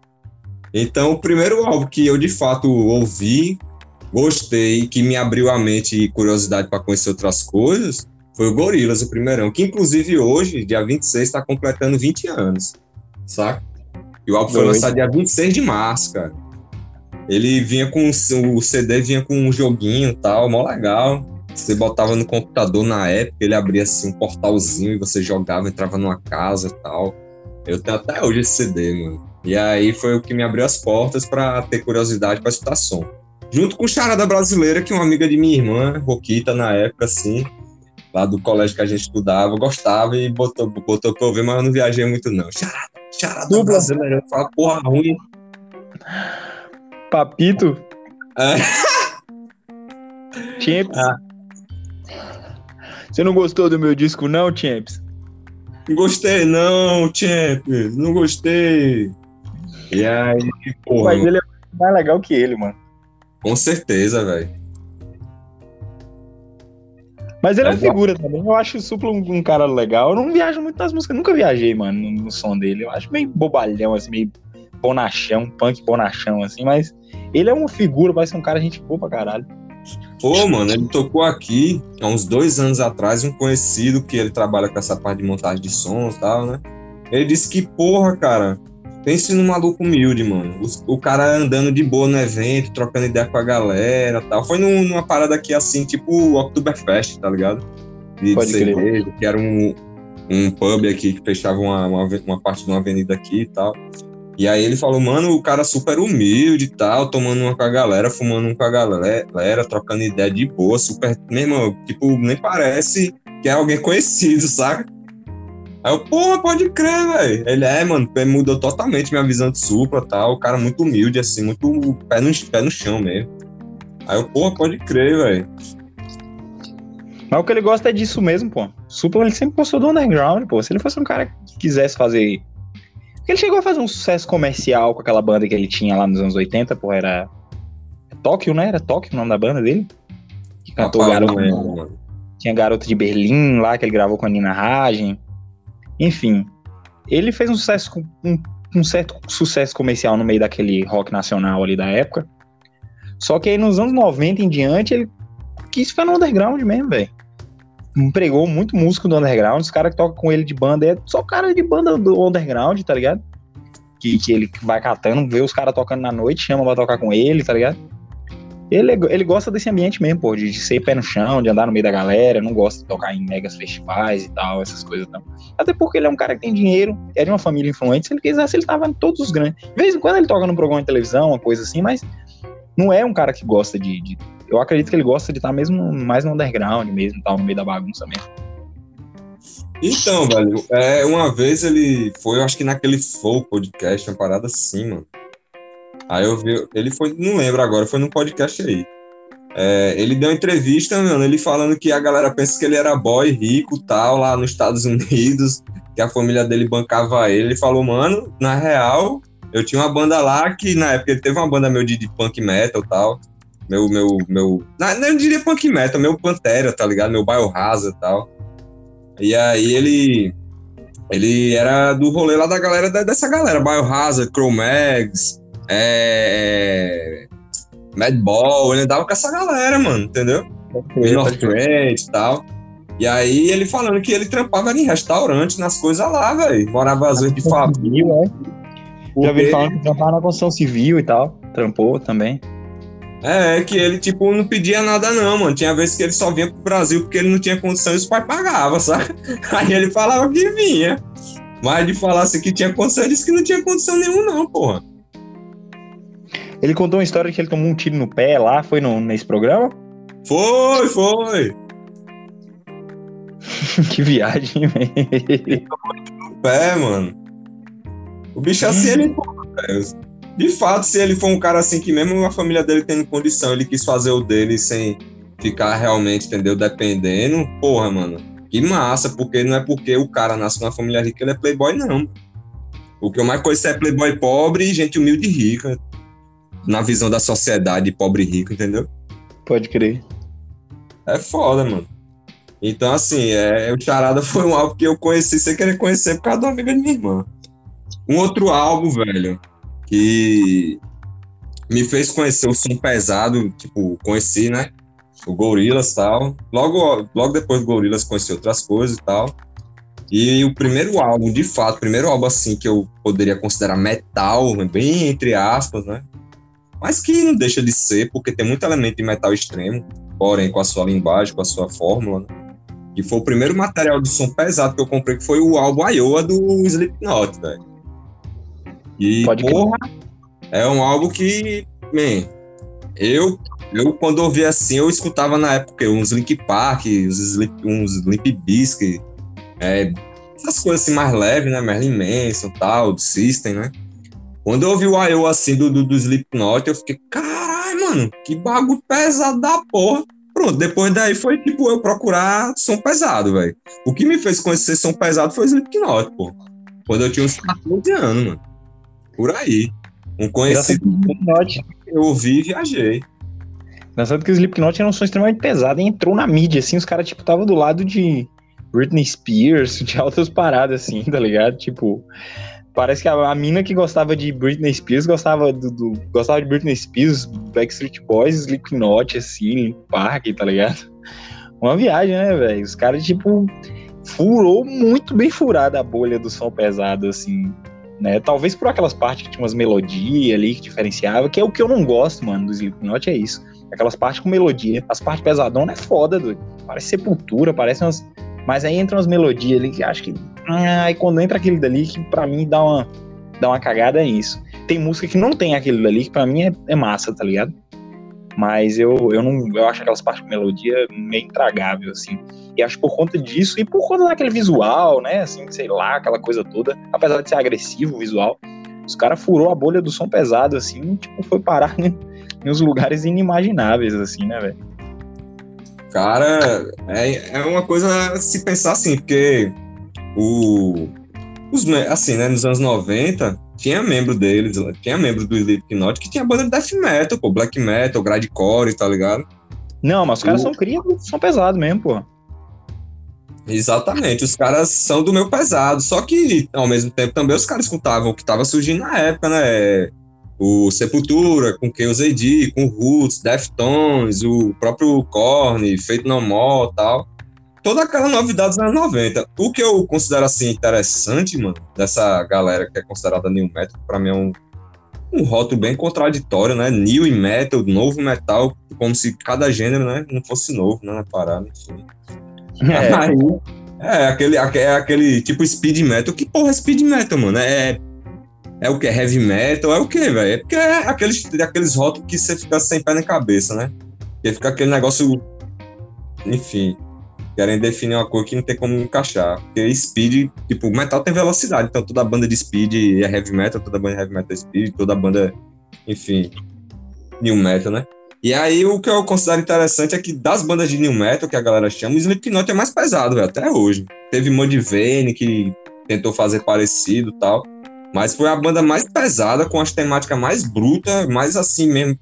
Então, o primeiro álbum que eu de fato ouvi, gostei, que me abriu a mente e curiosidade para conhecer outras coisas, foi o Gorilas, o primeirão, que inclusive hoje, dia 26, está completando 20 anos, saca? E o álbum foi Doido. lançado dia 26 de março, cara. Ele vinha com o CD vinha com um joguinho e tal, mó legal. Você botava no computador na época, ele abria assim um portalzinho e você jogava, entrava numa casa e tal. Eu tenho até hoje esse CD, mano. E aí foi o que me abriu as portas para ter curiosidade para escutar som. Junto com Charada Brasileira, que uma amiga de minha irmã, Roquita, na época, assim, lá do colégio que a gente estudava, gostava e botou, botou pra eu ver, mas eu não viajei muito, não. Charada, Charada Dupla. Brasileira, fala porra ruim. Papito. É. Champs. Ah. Você não gostou do meu disco, não, Champs? Não gostei, não, Champions, não gostei. E aí, porra, Mas ele é mais legal que ele, mano. com certeza, velho. Mas ele é uma Exato. figura também. Eu acho o Supla um, um cara legal. Eu não viajo muito nas músicas. Nunca viajei, mano, no, no som dele. Eu acho meio bobalhão, assim, meio bonachão, punk bonachão, assim. Mas ele é uma figura, vai ser um cara gente boa pra caralho. Pô, mano, ele tocou aqui há uns dois anos atrás, um conhecido que ele trabalha com essa parte de montagem de sons e tal, né? Ele disse que, porra, cara, pense num maluco humilde, mano. Os- O, cara andando de boa no evento, trocando ideia com a galera e tal. Foi num- numa parada aqui assim, tipo o Oktoberfest, tá ligado? De, de Pode cerveja, que era um, um pub aqui que fechava uma, uma, uma parte de uma avenida aqui e tal. E aí ele falou, mano, o cara super humilde e tal, tomando uma com a galera, fumando um com a galera, trocando ideia de boa, super. Meu irmão, tipo, nem parece que é alguém conhecido, saca? Aí eu, porra, pode crer, velho. Ele é, mano, mudou totalmente minha visão de supra e tal. O cara muito humilde, assim, muito pé no, pé no chão mesmo. Aí eu, porra, pode crer, velho. Mas o que ele gosta é disso mesmo, pô. Supla, ele sempre gostou do underground, pô. Se ele fosse um cara que quisesse fazer. Porque ele chegou a fazer um sucesso comercial com aquela banda que ele tinha lá nos anos 80, pô. Era. Tóquio, né? Era Tóquio o nome da banda dele? Que cantou Rapaz, Garoto. mano. Tinha Garota de Berlim lá, que ele gravou com a Nina Hagen. Enfim, ele fez um sucesso, com- um, um certo sucesso comercial no meio daquele rock nacional ali da época. Só que aí nos anos 90 em diante, ele quis ficar no underground mesmo, velho. Empregou muito músico do underground. Os caras que tocam com ele de banda é só cara de banda do underground, tá ligado? Que, que ele vai catando, vê os caras tocando na noite, chama pra tocar com ele, tá ligado? Ele, ele gosta desse ambiente mesmo, pô, de, de ser pé no chão, de andar no meio da galera, não gosta de tocar em megas festivais e tal, essas coisas não. Até porque ele é um cara que tem dinheiro, é de uma família influente, se ele quisesse, ele tava em todos os grandes. De vez em quando ele toca num programa de televisão, uma coisa assim, mas não é um cara que gosta de. de eu acredito que ele gosta de estar mesmo mais no underground mesmo, tal, no meio da bagunça mesmo. Então, velho, é, uma vez ele foi, eu acho que naquele Flow podcast, uma parada assim, mano. Aí eu vi, ele foi, não lembro agora, foi num podcast aí. É, ele deu uma entrevista, mano, ele falando que a galera pensa que ele era boy, rico tal, lá nos Estados Unidos, que a família dele bancava ele. Ele falou, mano, na real, eu tinha uma banda lá que na época ele teve uma banda meio de, de punk metal tal. Meu, meu, meu. Não, diria punk metal, meu Pantera, tá ligado? Meu Biohazard e tal. E aí ele. Ele era do rolê lá da galera, dessa galera, Biohazard, Chromags, é, é, Madball, ele andava com essa galera, mano, entendeu? North e tal. E aí ele falando que ele trampava em restaurante, nas coisas lá, velho. Morava às vezes de família. Já vi falando que trampava na construção civil e tal. Trampou também. É, que ele, tipo, não pedia nada, não, mano. Tinha vezes que ele só vinha pro Brasil porque ele não tinha condição e os pais pagavam, sabe? Aí ele falava que vinha. Mas de falar assim que tinha condição, ele disse que não tinha condição nenhuma, não, porra. Ele contou uma história que ele tomou um tiro no pé lá, foi no, nesse programa? Foi, foi. que viagem, velho. No pé, mano. O bicho assim, ele. De fato, se ele for um cara assim que mesmo a família dele tendo condição, ele quis fazer o dele sem ficar realmente, entendeu? Dependendo, porra, mano. Que massa, porque não é porque o cara nasce numa família rica, ele é playboy, não. O que eu mais conheço é playboy pobre e gente humilde e rica. Na visão da sociedade pobre e rico, entendeu? Pode crer. É foda, mano. Então, assim, é, o Charada foi um álbum que eu conheci sem querer conhecer por causa da amiga de minha irmã. Um outro álbum, velho, que me fez conhecer o som pesado, tipo, conheci, né? O Gorillaz e tal. Logo, logo depois do Gorillaz conheci outras coisas e tal. E o primeiro álbum, de fato, o primeiro álbum assim que eu poderia considerar metal, bem entre aspas, né? Mas que não deixa de ser, porque tem muito elemento de metal extremo, porém com a sua linguagem, com a sua fórmula, né? Que foi o primeiro material de som pesado que eu comprei, que foi o álbum Iowa do Slipknot, velho. E, Pode porra, é um álbum que, man, eu, eu quando ouvi assim, eu escutava na época uns Link Park, uns, Slip, uns Limp Bizkit, é, essas coisas assim mais leves, né? Merlin Manson tal, do System, né? Quando eu ouvi o I.O. assim do, do, do Slipknot, eu fiquei, caralho, mano, que bagulho pesado da porra. Pronto, depois daí foi tipo eu procurar som pesado, velho. O que me fez conhecer som pesado foi Slipknot, pô. Quando eu tinha uns 14 anos, mano. Por aí. Um conhecido. Eu ouvi e viajei. Engraçado que o Slipknot era um som extremamente pesado e entrou na mídia, assim, os caras, tipo, tava do lado de Britney Spears, de outras paradas, assim, tá ligado? Tipo, parece que a, a mina que gostava de Britney Spears gostava do, do, gostava de Britney Spears, Backstreet Boys, Slipknot, assim, Park, tá ligado? Uma viagem, né, velho? Os caras, tipo, furou muito bem furada a bolha do som pesado, assim né? Talvez por aquelas partes que tinha umas melodias ali que diferenciava, que é o que eu não gosto, mano, do Slipknot, é isso. Aquelas partes com melodia. As partes pesadonas é foda, doido. Parece sepultura, parece umas. Mas aí entram umas melodias ali que acho que. Ah, e quando entra aquele dali, que pra mim dá uma, dá uma cagada é isso. Tem música que não tem aquele dali, que pra mim é, é massa, tá ligado? Mas eu, eu não eu acho aquelas partes com melodia meio intragável, assim. E acho por conta disso e por conta daquele visual, né? Assim, sei lá, aquela coisa toda. Apesar de ser agressivo o visual, os caras furou a bolha do som pesado, assim, tipo, foi parar em, em uns lugares inimagináveis, assim, né, velho? Cara, é, é uma coisa se pensar assim, porque o. Os, assim, né, nos anos 90, tinha membro deles, tinha membro do Slipknot que tinha banda de death metal, pô, black metal, grindcore, tá ligado? Não, mas os caras o... são cria, são pesados mesmo, pô. Exatamente, os caras são do meu pesado, só que ao mesmo tempo também os caras escutavam o que estava surgindo na época, né? O Sepultura, com Chaos AD, com Roots, Deftones, o próprio Korn, Feito No More tal. Toda aquela novidade dos anos 90. O que eu considero assim interessante, mano, dessa galera que é considerada New Metal, pra mim é um. um rótulo bem contraditório, né? New e metal, novo metal, como se cada gênero, né, não fosse novo, né, na parada, enfim. É, Aí, é, aquele, aque- é aquele tipo speed metal. Que porra é speed metal, mano? É, é o que? Heavy metal? É o que, velho? É porque é aqueles, aqueles rótulos que você fica sem pé na cabeça, né? Porque fica aquele negócio. Enfim. Querem definir uma coisa que não tem como encaixar. Porque speed, tipo, metal tem velocidade. Então toda banda de speed é heavy metal, toda banda de heavy metal é speed, toda banda, enfim, new metal, né? E aí o que eu considero interessante é que das bandas de new metal, que a galera chama, o Slipknot é mais pesado, velho, até hoje. Teve Mudvayne, que tentou fazer parecido tal. Mas foi a banda mais pesada, com as temáticas mais brutas, mais assim mesmo,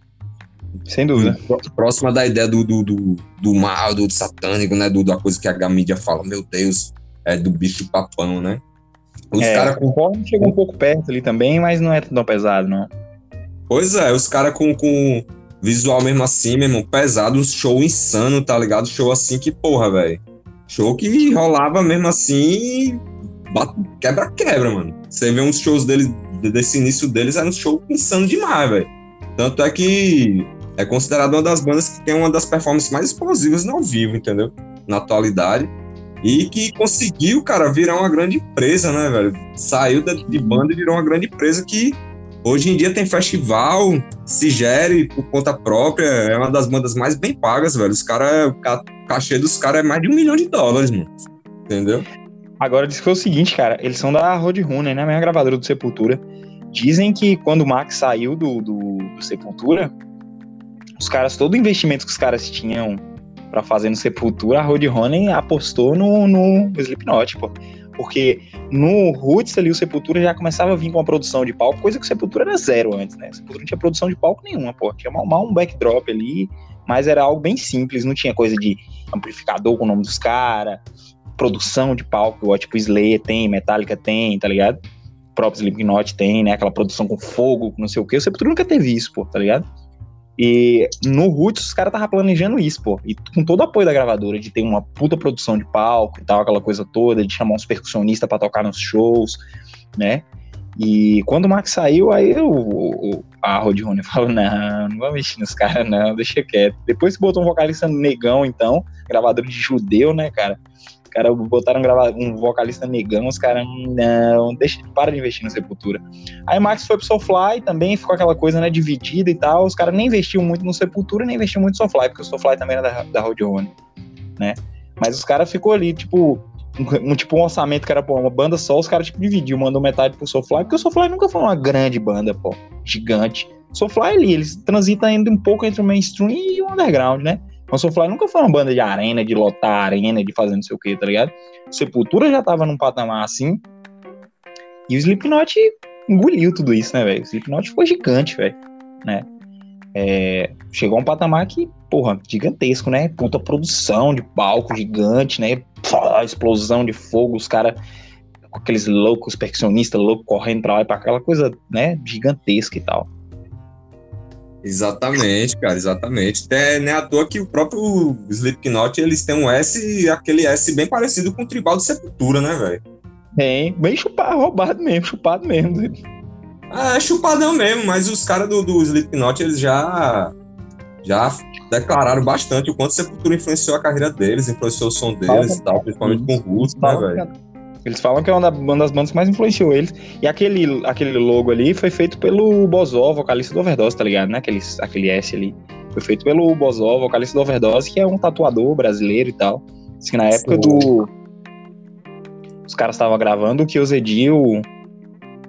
sem dúvida. pró- próxima da ideia do, do, do, do mal, do, satânico, né? Do, da coisa que a mídia fala, meu Deus, é do bicho papão, né? Os É, caras com. o chegou um pouco perto ali também, mas não é tão pesado, não. Pois é, os caras com, com visual mesmo assim, meu irmão, pesado, um show insano, tá ligado? Show assim que, porra, velho. Show que rolava mesmo assim, quebra-quebra, mano. Você vê uns shows deles, desse início deles, era um show insano demais, velho. Tanto é que é considerado uma das bandas que tem uma das performances mais explosivas no ao vivo, entendeu? Na atualidade. E que conseguiu, cara, virar uma grande empresa, né, velho? Saiu de banda e virou uma grande empresa que hoje em dia tem festival, se gere por conta própria, é uma das bandas mais bem pagas, velho. Os caras, o ca- cachê dos caras é mais de um milhão de dólares, mano. Entendeu? Agora, diz que foi o seguinte, cara, eles são da Roadrunner, né? A mesma gravadora do Sepultura. Dizem que quando o Max saiu do, do, do Sepultura, os caras, todo o investimento que os caras tinham pra fazer no Sepultura, a Roadrunner apostou no, no Slipknot, pô. Porque no Roots ali, o Sepultura já começava a vir com a produção de palco, coisa que o Sepultura era zero antes, né? O Sepultura não tinha produção de palco nenhuma, pô. Tinha mal, mal um backdrop ali, mas era algo bem simples, não tinha coisa de amplificador com o nome dos caras, produção de palco, igual tipo Slayer tem, Metallica tem, tá ligado? O próprio Slipknot tem, né? Aquela produção com fogo, não sei o que. O Sepultura nunca teve isso, pô, tá ligado? E no Roots os caras estavam planejando isso, pô. E com todo o apoio da gravadora, de ter uma puta produção de palco e tal, aquela coisa toda, de chamar uns percussionistas pra tocar nos shows, né? E quando o Max saiu, aí o, o- a Roadrunner falou: não, não vou mexer nos caras, não, deixa quieto. Depois botou um vocalista negão, então, gravador de judeu, né, cara? Caras botaram um, grava- um vocalista negão, os caras, não, deixa, para de investir no Sepultura. Aí Max foi pro Soulfly também, ficou aquela coisa, né, dividida e tal. Os caras nem investiam muito no Sepultura, nem investiam muito no Soulfly, porque o Soulfly também era da, da Roadrunner, né? Mas os caras ficou ali, tipo, um, um- tipo um orçamento que era pô, uma banda só, os caras tipo dividiu, mandou metade pro Soulfly, porque o Soulfly nunca foi uma grande banda, pô, gigante. Soulfly ali, eles transitam ainda um pouco entre o mainstream e o underground, né? Mas Soulfly nunca foi uma banda de arena, de lotar arena, de fazer não sei o que, tá ligado? Sepultura já tava num patamar assim, e o Slipknot engoliu tudo isso, né, velho? O Slipknot ficou gigante, velho, né? É, chegou a um patamar que, porra, gigantesco, né? Puta produção de palco gigante, né? Pá, explosão de fogo, os caras com aqueles loucos percussionistas loucos correndo pra lá e pra aquela coisa, né? Gigantesca e tal. Exatamente, cara, exatamente. Até não é à toa que o próprio Slipknot, eles têm um S, aquele S bem parecido com o tribal de Sepultura, né, velho? Bem, bem chupado, roubado mesmo, chupado mesmo. Ah, é chupadão mesmo, mas os caras do, do Slipknot, eles já, já declararam bastante o quanto Sepultura influenciou a carreira deles, influenciou o som deles e tal, principalmente com o Roots, né, velho? Eles falam que é uma, da- uma das bandas que mais influenciou eles. E aquele, aquele logo ali foi feito pelo Bozó, vocalista do Overdose, tá ligado? Né? Aquele, aquele S ali. Foi feito pelo Bozó, vocalista do Overdose, que é um tatuador brasileiro e tal. Que na época Sim. do. Os caras estavam gravando, o que o Zedil,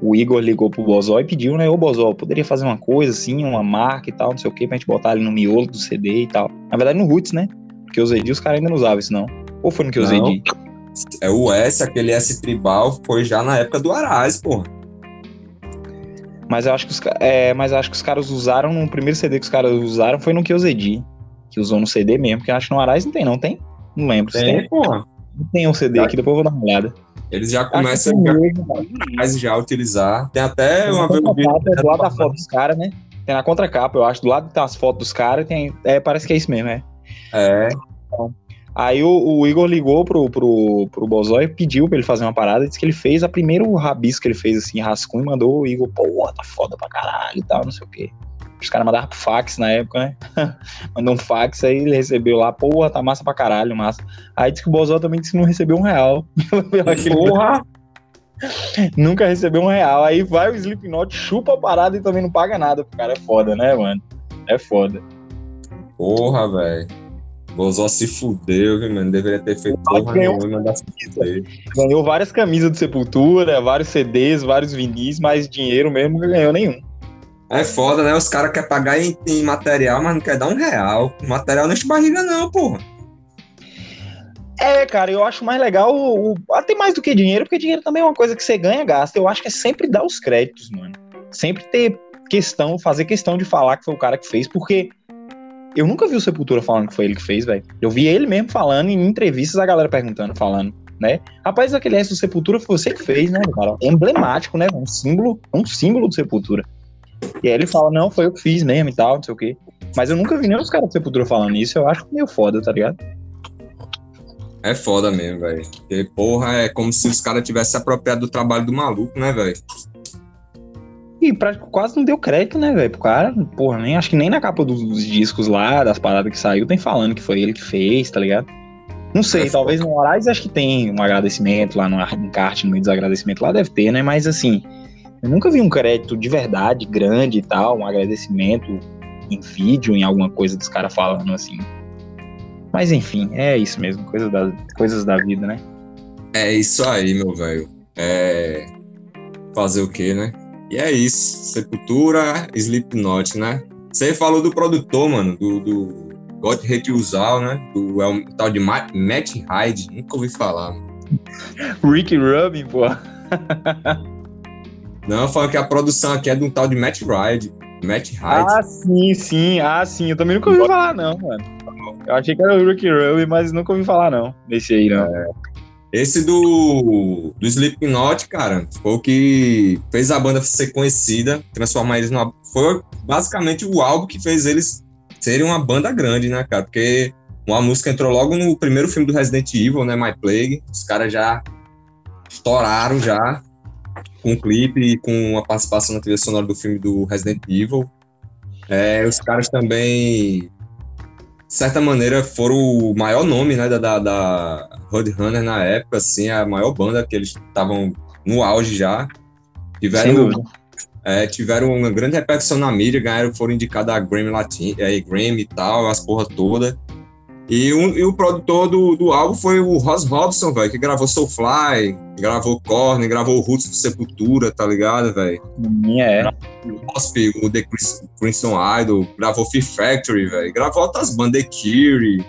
o Igor ligou pro Bozó e pediu, né? Ô Bozó, poderia fazer uma coisa assim, uma marca e tal, não sei o que, pra gente botar ali no miolo do CD e tal. Na verdade, no Roots, né? Porque o Zedil os caras ainda não usavam isso, não. Ou foi no que o. Zedil? É o S, aquele S tribal, foi já na época do Arais, porra. Mas eu acho que os, é, mas eu acho que os caras usaram no primeiro CD que os caras usaram foi no Kyozedi. Que usou no CD mesmo, porque eu acho que no Arais não tem, não tem? Não lembro. Tem, tem. porra. Não tem um CD aqui, depois eu vou dar uma olhada. Eles já que começam tem já, já a utilizar. Tem até uma vez eu é do lado da foto dos caras, né? Tem na contracapa, eu acho. Do lado que tem as fotos dos caras, tem. É, parece que é isso mesmo, é. É, Aí o, o Igor ligou pro, pro, pro Bozói, pediu pra ele fazer uma parada, disse que ele fez a primeiro rabisco que ele fez assim, rascunho, e mandou o Igor, pô, tá foda pra caralho e tal, não sei o quê. Os caras mandavam pro fax na época, né? Mandou um fax, aí ele recebeu lá, porra, tá massa pra caralho, massa. Aí disse que o Bozó também disse que não recebeu um real. Porra! Nunca recebeu um real. Aí vai o Slipknot, chupa a parada e também não paga nada pro cara. É foda, né, mano? É foda. Porra, velho. Bozó se fudeu, viu, mano? Deveria ter feito porra ganhou- nenhuma. Ganhou várias camisas do Sepultura, vários CDs, vários vinis, mas dinheiro mesmo não ganhou nenhum. É foda, né? Os caras querem pagar em, em material, mas não quer dar um real. Material não enche barriga, não, porra. É, cara, eu acho mais legal, o, o- até mais do que dinheiro, porque dinheiro também é uma coisa que você ganha, gasta. Eu acho que é sempre dar os créditos, mano. Sempre ter questão, fazer questão de falar que foi o cara que fez, porque eu nunca vi o Sepultura falando que foi ele que fez, velho. Eu vi ele mesmo falando em entrevistas, a galera perguntando, falando, né? Rapaz, aquele resto do Sepultura foi você que fez, né, cara? É emblemático, né? Um símbolo, um símbolo do Sepultura. E aí ele fala, não, foi eu que fiz mesmo e tal, não sei o quê. Mas eu nunca vi nem os caras do Sepultura falando isso, eu acho meio foda, tá ligado? É foda mesmo, velho. Porque, porra, é como se os caras tivessem se apropriado do trabalho do maluco, né, velho? E pra, quase não deu crédito, né, velho? Pro cara, porra, nem, acho que nem na capa dos, dos discos lá, das paradas que saiu, tem falando que foi ele que fez, tá ligado? Não sei, É talvez no Horais acho que tem um agradecimento lá no encarte, no meio dos agradecimentos lá deve ter, né? Mas assim, eu nunca vi um crédito de verdade, grande e tal, um agradecimento em vídeo, em alguma coisa dos caras falando assim. Mas enfim, é isso mesmo, coisas da, coisas da vida, né? É isso aí, meu velho. É. Fazer o quê, né? E é isso. Sepultura, Slipknot, né? Você falou do produtor, mano, do, do God Hate Usal, né? Do é um tal de Ma- Matt Hyde. Nunca ouvi falar, mano. Rick Rubin, pô. Não, falando que a produção aqui é de um tal de Matt Hyde. Matt Hyde. Ah, sim, sim. Ah, sim. Eu também nunca ouvi falar, não, mano. Eu achei que era o Ricky Rubin, mas nunca ouvi falar, não. Desse aí, não. Esse do, do Slipknot, cara, foi o que fez a banda ser conhecida, transformar eles numa. Foi basicamente o álbum que fez eles serem uma banda grande, né, cara? Porque uma música entrou logo no primeiro filme do Resident Evil, né, My Plague. Os caras já estouraram já com um clipe e com a participação na trilha sonora do filme do Resident Evil. É, os caras também, de certa maneira, foram o maior nome né, da, da, da Roadrunner na época, assim, a maior banda que eles estavam no auge já. Tiveram, é, tiveram uma grande repercussão na mídia, ganharam, foram indicados a Grammy Latin, é, Grammy e tal, as porra toda. E, um- e o produtor do, do álbum foi o Ross Robson, velho, que gravou Soulfly, gravou Korn, gravou Roots do Sepultura, tá ligado, velho? Minha é. O The Crimson Idol, gravou Fear Factory, velho, gravou outras bandas, The Cure,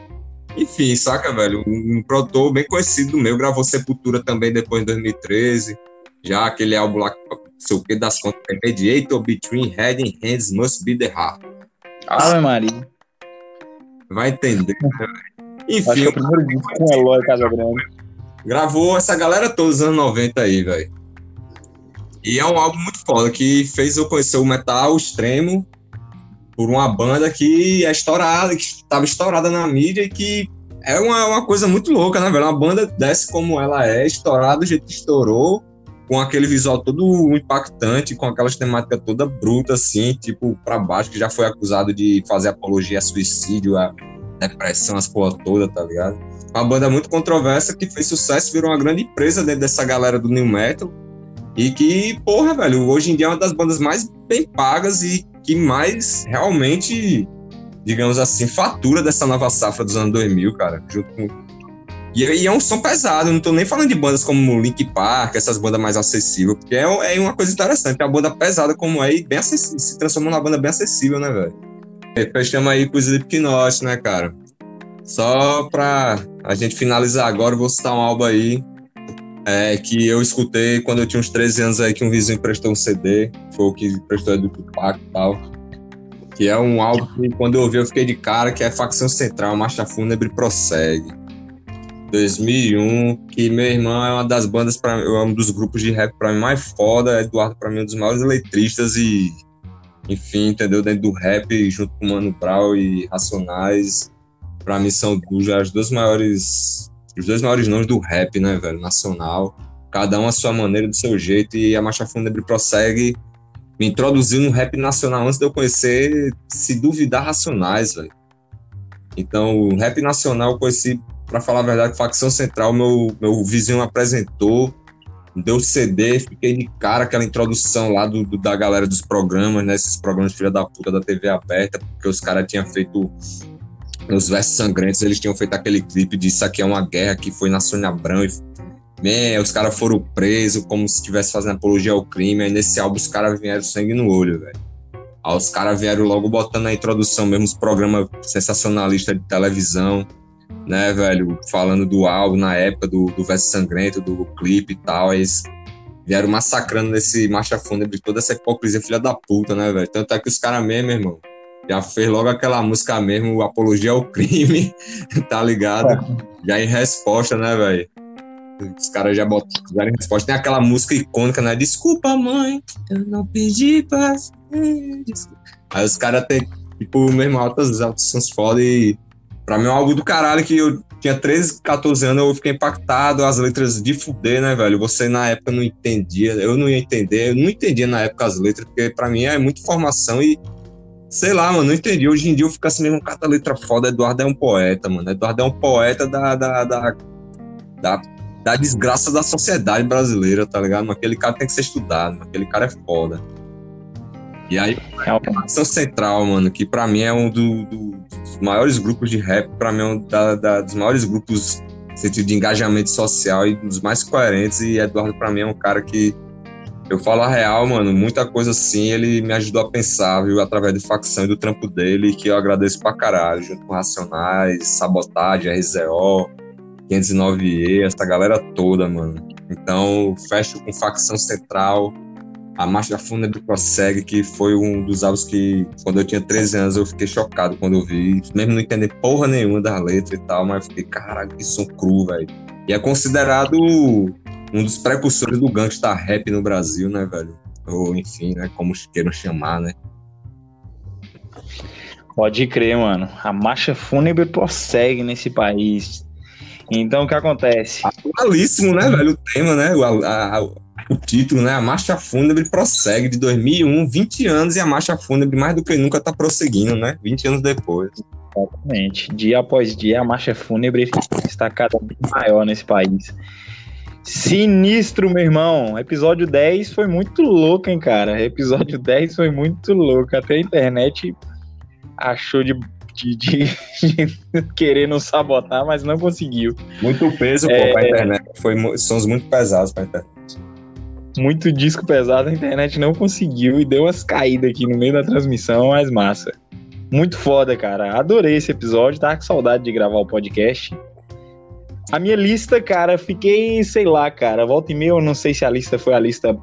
enfim, saca, velho? Um, um produtor bem conhecido do meu, gravou Sepultura também depois em 2013, já aquele álbum lá, não sei o que das contas, é Mediator Between Head and Hands Must Be the Heart. Ave Maria. Vai entender, né, Enfim, é o primeiro disco com Eloy Casagrande. gravou essa galera toda dos anos 90 aí, velho. E é um álbum muito foda que fez eu conhecer o metal extremo por uma banda que é estourada, que estava estourada na mídia e que é uma, uma coisa muito louca, né, velho? Uma banda dessa como ela é, estourada do jeito que estourou, com aquele visual todo impactante, com aquelas temáticas toda bruta, assim, tipo, pra baixo, que já foi acusado de fazer apologia a suicídio, a depressão, as porra toda, tá ligado? uma banda muito controversa que fez sucesso, virou uma grande empresa dentro dessa galera do New Metal. E que, porra, velho, hoje em dia é uma das bandas mais bem pagas e que mais realmente, digamos assim, fatura dessa nova safra dos anos 2000, cara. Junto com... e, e é um som pesado, não tô nem falando de bandas como Link Park, essas bandas mais acessíveis, porque é, é uma coisa interessante, é uma banda pesada como é bem acessível, se transformou numa banda bem acessível, né, velho? Fechamos aí com o Slipknot, né, cara? Só pra a gente finalizar agora, eu vou citar um álbum aí é, que eu escutei quando eu tinha uns 13 anos aí, que um vizinho prestou um CD, foi o que prestou é do Tupac e tal. Que é um álbum que quando eu ouvi eu fiquei de cara, que é Facção Central, Marcha Fúnebre Prossegue. 2001, que meu irmão é uma das bandas, pra, é um dos grupos de rap pra mim mais foda, Eduardo pra mim é um dos maiores letristas e, enfim, entendeu? Dentro do rap, junto com Mano Brown e Racionais. pra mim são as dois maiores. Os dois maiores nomes do rap, né, velho? Nacional. Cada um a sua maneira, do seu jeito. E a Marcha Fúnebre prossegue me introduziu no rap nacional antes de eu conhecer, se duvidar, Racionais, velho. Então, o rap nacional eu conheci, pra falar a verdade, Facção Central, meu, meu vizinho apresentou, deu CD, fiquei de cara aquela introdução lá do, do da galera dos programas, né? Esses programas filha da puta da TV aberta, porque os caras tinham feito os versos sangrentos, eles tinham feito aquele clipe de Isso aqui é uma guerra que foi na Sônia Abrão e Man, os caras foram presos como se estivesse fazendo apologia ao crime. Aí nesse álbum os caras vieram sangue no olho, velho. Aí os caras vieram logo botando na introdução mesmo os programas sensacionalistas de televisão, né, velho? Falando do álbum na época, do, do verso sangrento, do clipe e tal. Aí eles vieram massacrando nesse marcha fúnebre toda essa hipocrisia filha da puta, né, velho? Tanto é que os caras mesmo, irmão, já fez logo aquela música mesmo, apologia ao crime, tá ligado? É. Já em resposta, né, velho? Os caras já botaram resposta. Tem aquela música icônica, né? Desculpa, mãe, eu não pedi pra. Aí os caras têm, tipo, mesmo altas, altas sons foda e. Pra mim é algo do caralho que eu tinha 13, 14 anos, eu fiquei impactado, as letras de fuder, né, velho? Você na época não entendia, eu não ia entender, eu não entendia na época as letras, porque pra mim é muita informação e sei lá, mano, não entendi. Hoje em dia eu fico assim mesmo, cada letra foda. Eduardo é um poeta, mano. Eduardo é um poeta da, da, da, da da desgraça da sociedade brasileira, tá ligado? Mas aquele cara tem que ser estudado, aquele cara é foda. E aí, a Ação Central, mano, que pra mim é um do, do, dos maiores grupos de rap, pra mim é um da, da, dos maiores grupos no sentido de engajamento social e dos mais coerentes. E Eduardo, pra mim, é um cara que eu falo a real, mano, muita coisa assim, ele me ajudou a pensar, viu, através de facção e do trampo dele, que eu agradeço pra caralho, junto com Racionais, Sabotagem, RZO, 509E, essa galera toda, mano. Então, fecho com Facção Central, a Marcha Fúnebre prossegue, que foi um dos álbuns que, quando eu tinha 13 anos, eu fiquei chocado quando eu vi, mesmo não entender porra nenhuma das letras e tal, mas fiquei, caralho, que som cru, velho. E é considerado um dos precursores do gangsta rap no Brasil, né, velho? Ou, enfim, né, como queiram chamar, né? Pode crer, mano. A marcha fúnebre prossegue nesse país. Então o que acontece? Atualíssimo, né, velho? O tema, né? O, a, a, o título, né? A Marcha Fúnebre prossegue de 2001, 20 anos, e a Marcha Fúnebre mais do que nunca tá prosseguindo, né? 20 anos depois. Exatamente. Dia após dia, a Marcha Fúnebre está cada vez maior nesse país. Sinistro, meu irmão. Episódio 10 foi muito louco, hein, cara? Episódio 10 foi muito louco. Até a internet achou de de, de, de, querer nos sabotar, mas não conseguiu. Muito peso, é, pô, pra internet. Foi, sons muito pesados pra internet. Muito disco pesado, a internet não conseguiu e deu umas caídas aqui no meio da transmissão, mas massa. Muito foda, cara. Adorei esse episódio, tava com saudade de gravar o podcast. A minha lista, cara, fiquei, sei lá, cara, volta e meia, eu não sei se a lista foi a lista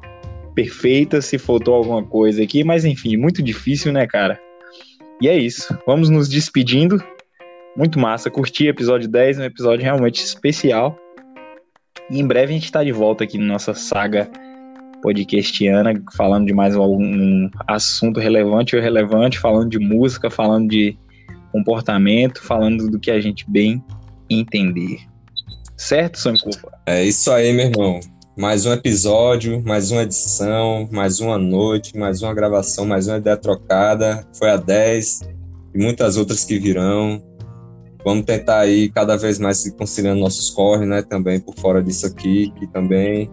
perfeita, se faltou alguma coisa aqui, mas enfim, muito difícil, né, cara? E é isso. Vamos nos despedindo. Muito massa. Curti episódio 10, um episódio realmente especial. E em breve a gente está de volta aqui na nossa saga podcastiana, falando de mais algum assunto relevante ou irrelevante, falando de música, falando de comportamento, falando do que a gente bem entender. Certo, Sankofa? É isso aí, meu irmão. Mais um episódio, mais uma edição, mais uma noite, mais uma gravação, mais uma ideia trocada. Foi a 10 e muitas outras que virão. Vamos tentar aí cada vez mais se conciliando nossos corres, né? Também por fora disso aqui, que também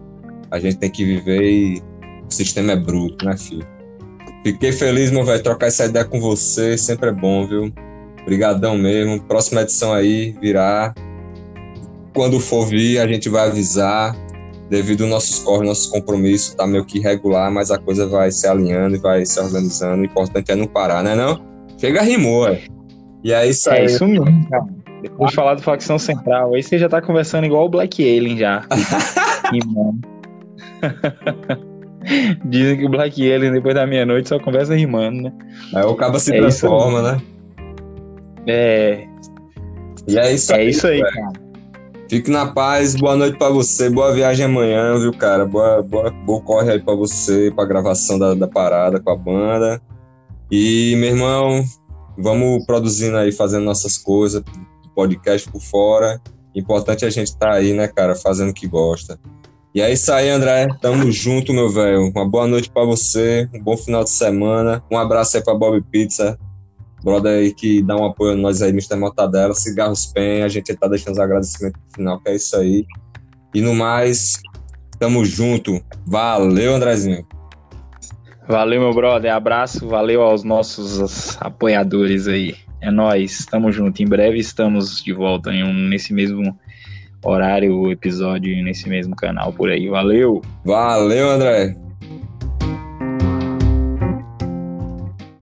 a gente tem que viver e o sistema é bruto, né, filho? Fiquei feliz, meu velho, trocar essa ideia com você, sempre é bom, viu? Obrigadão mesmo. Próxima edição aí virá. Quando for vir, a gente vai avisar devido aos nossos corres, nossos compromissos, tá meio que irregular, mas a coisa vai se alinhando e vai se organizando. O importante é não parar, né não? Chega rimou, é. E é isso aí. É isso mesmo, cara. Depois de falar do Facção Central, aí você já tá conversando igual o Black Alien já. rimando. Dizem que o Black Alien, depois da meia-noite, só conversa rimando, né? Aí o cabo se é transforma, né? É. E é isso é aí. É isso aí, cara. Fique na paz, boa noite para você, boa viagem amanhã, viu, cara? Boa, boa, boa corre aí para você, pra gravação da, da parada com a banda. E, meu irmão, vamos produzindo aí, fazendo nossas coisas, podcast por fora. Importante a gente estar tá aí, né, cara, fazendo o que gosta. E é isso aí, André. Tamo junto, meu velho. Uma boa noite para você, um bom final de semana. Um abraço aí pra Bob Pizza, brother aí que dá um apoio a nós aí, Mr. Mortadela, Cigarros Pen, a gente tá deixando os agradecimentos no final, que é isso aí. E no mais, tamo junto. Valeu, Andrezinho. Valeu, meu brother. Abraço, valeu aos nossos apoiadores aí. É nós, tamo junto. Em breve estamos de volta em um, nesse mesmo horário, episódio, nesse mesmo canal por aí. Valeu! Valeu, André!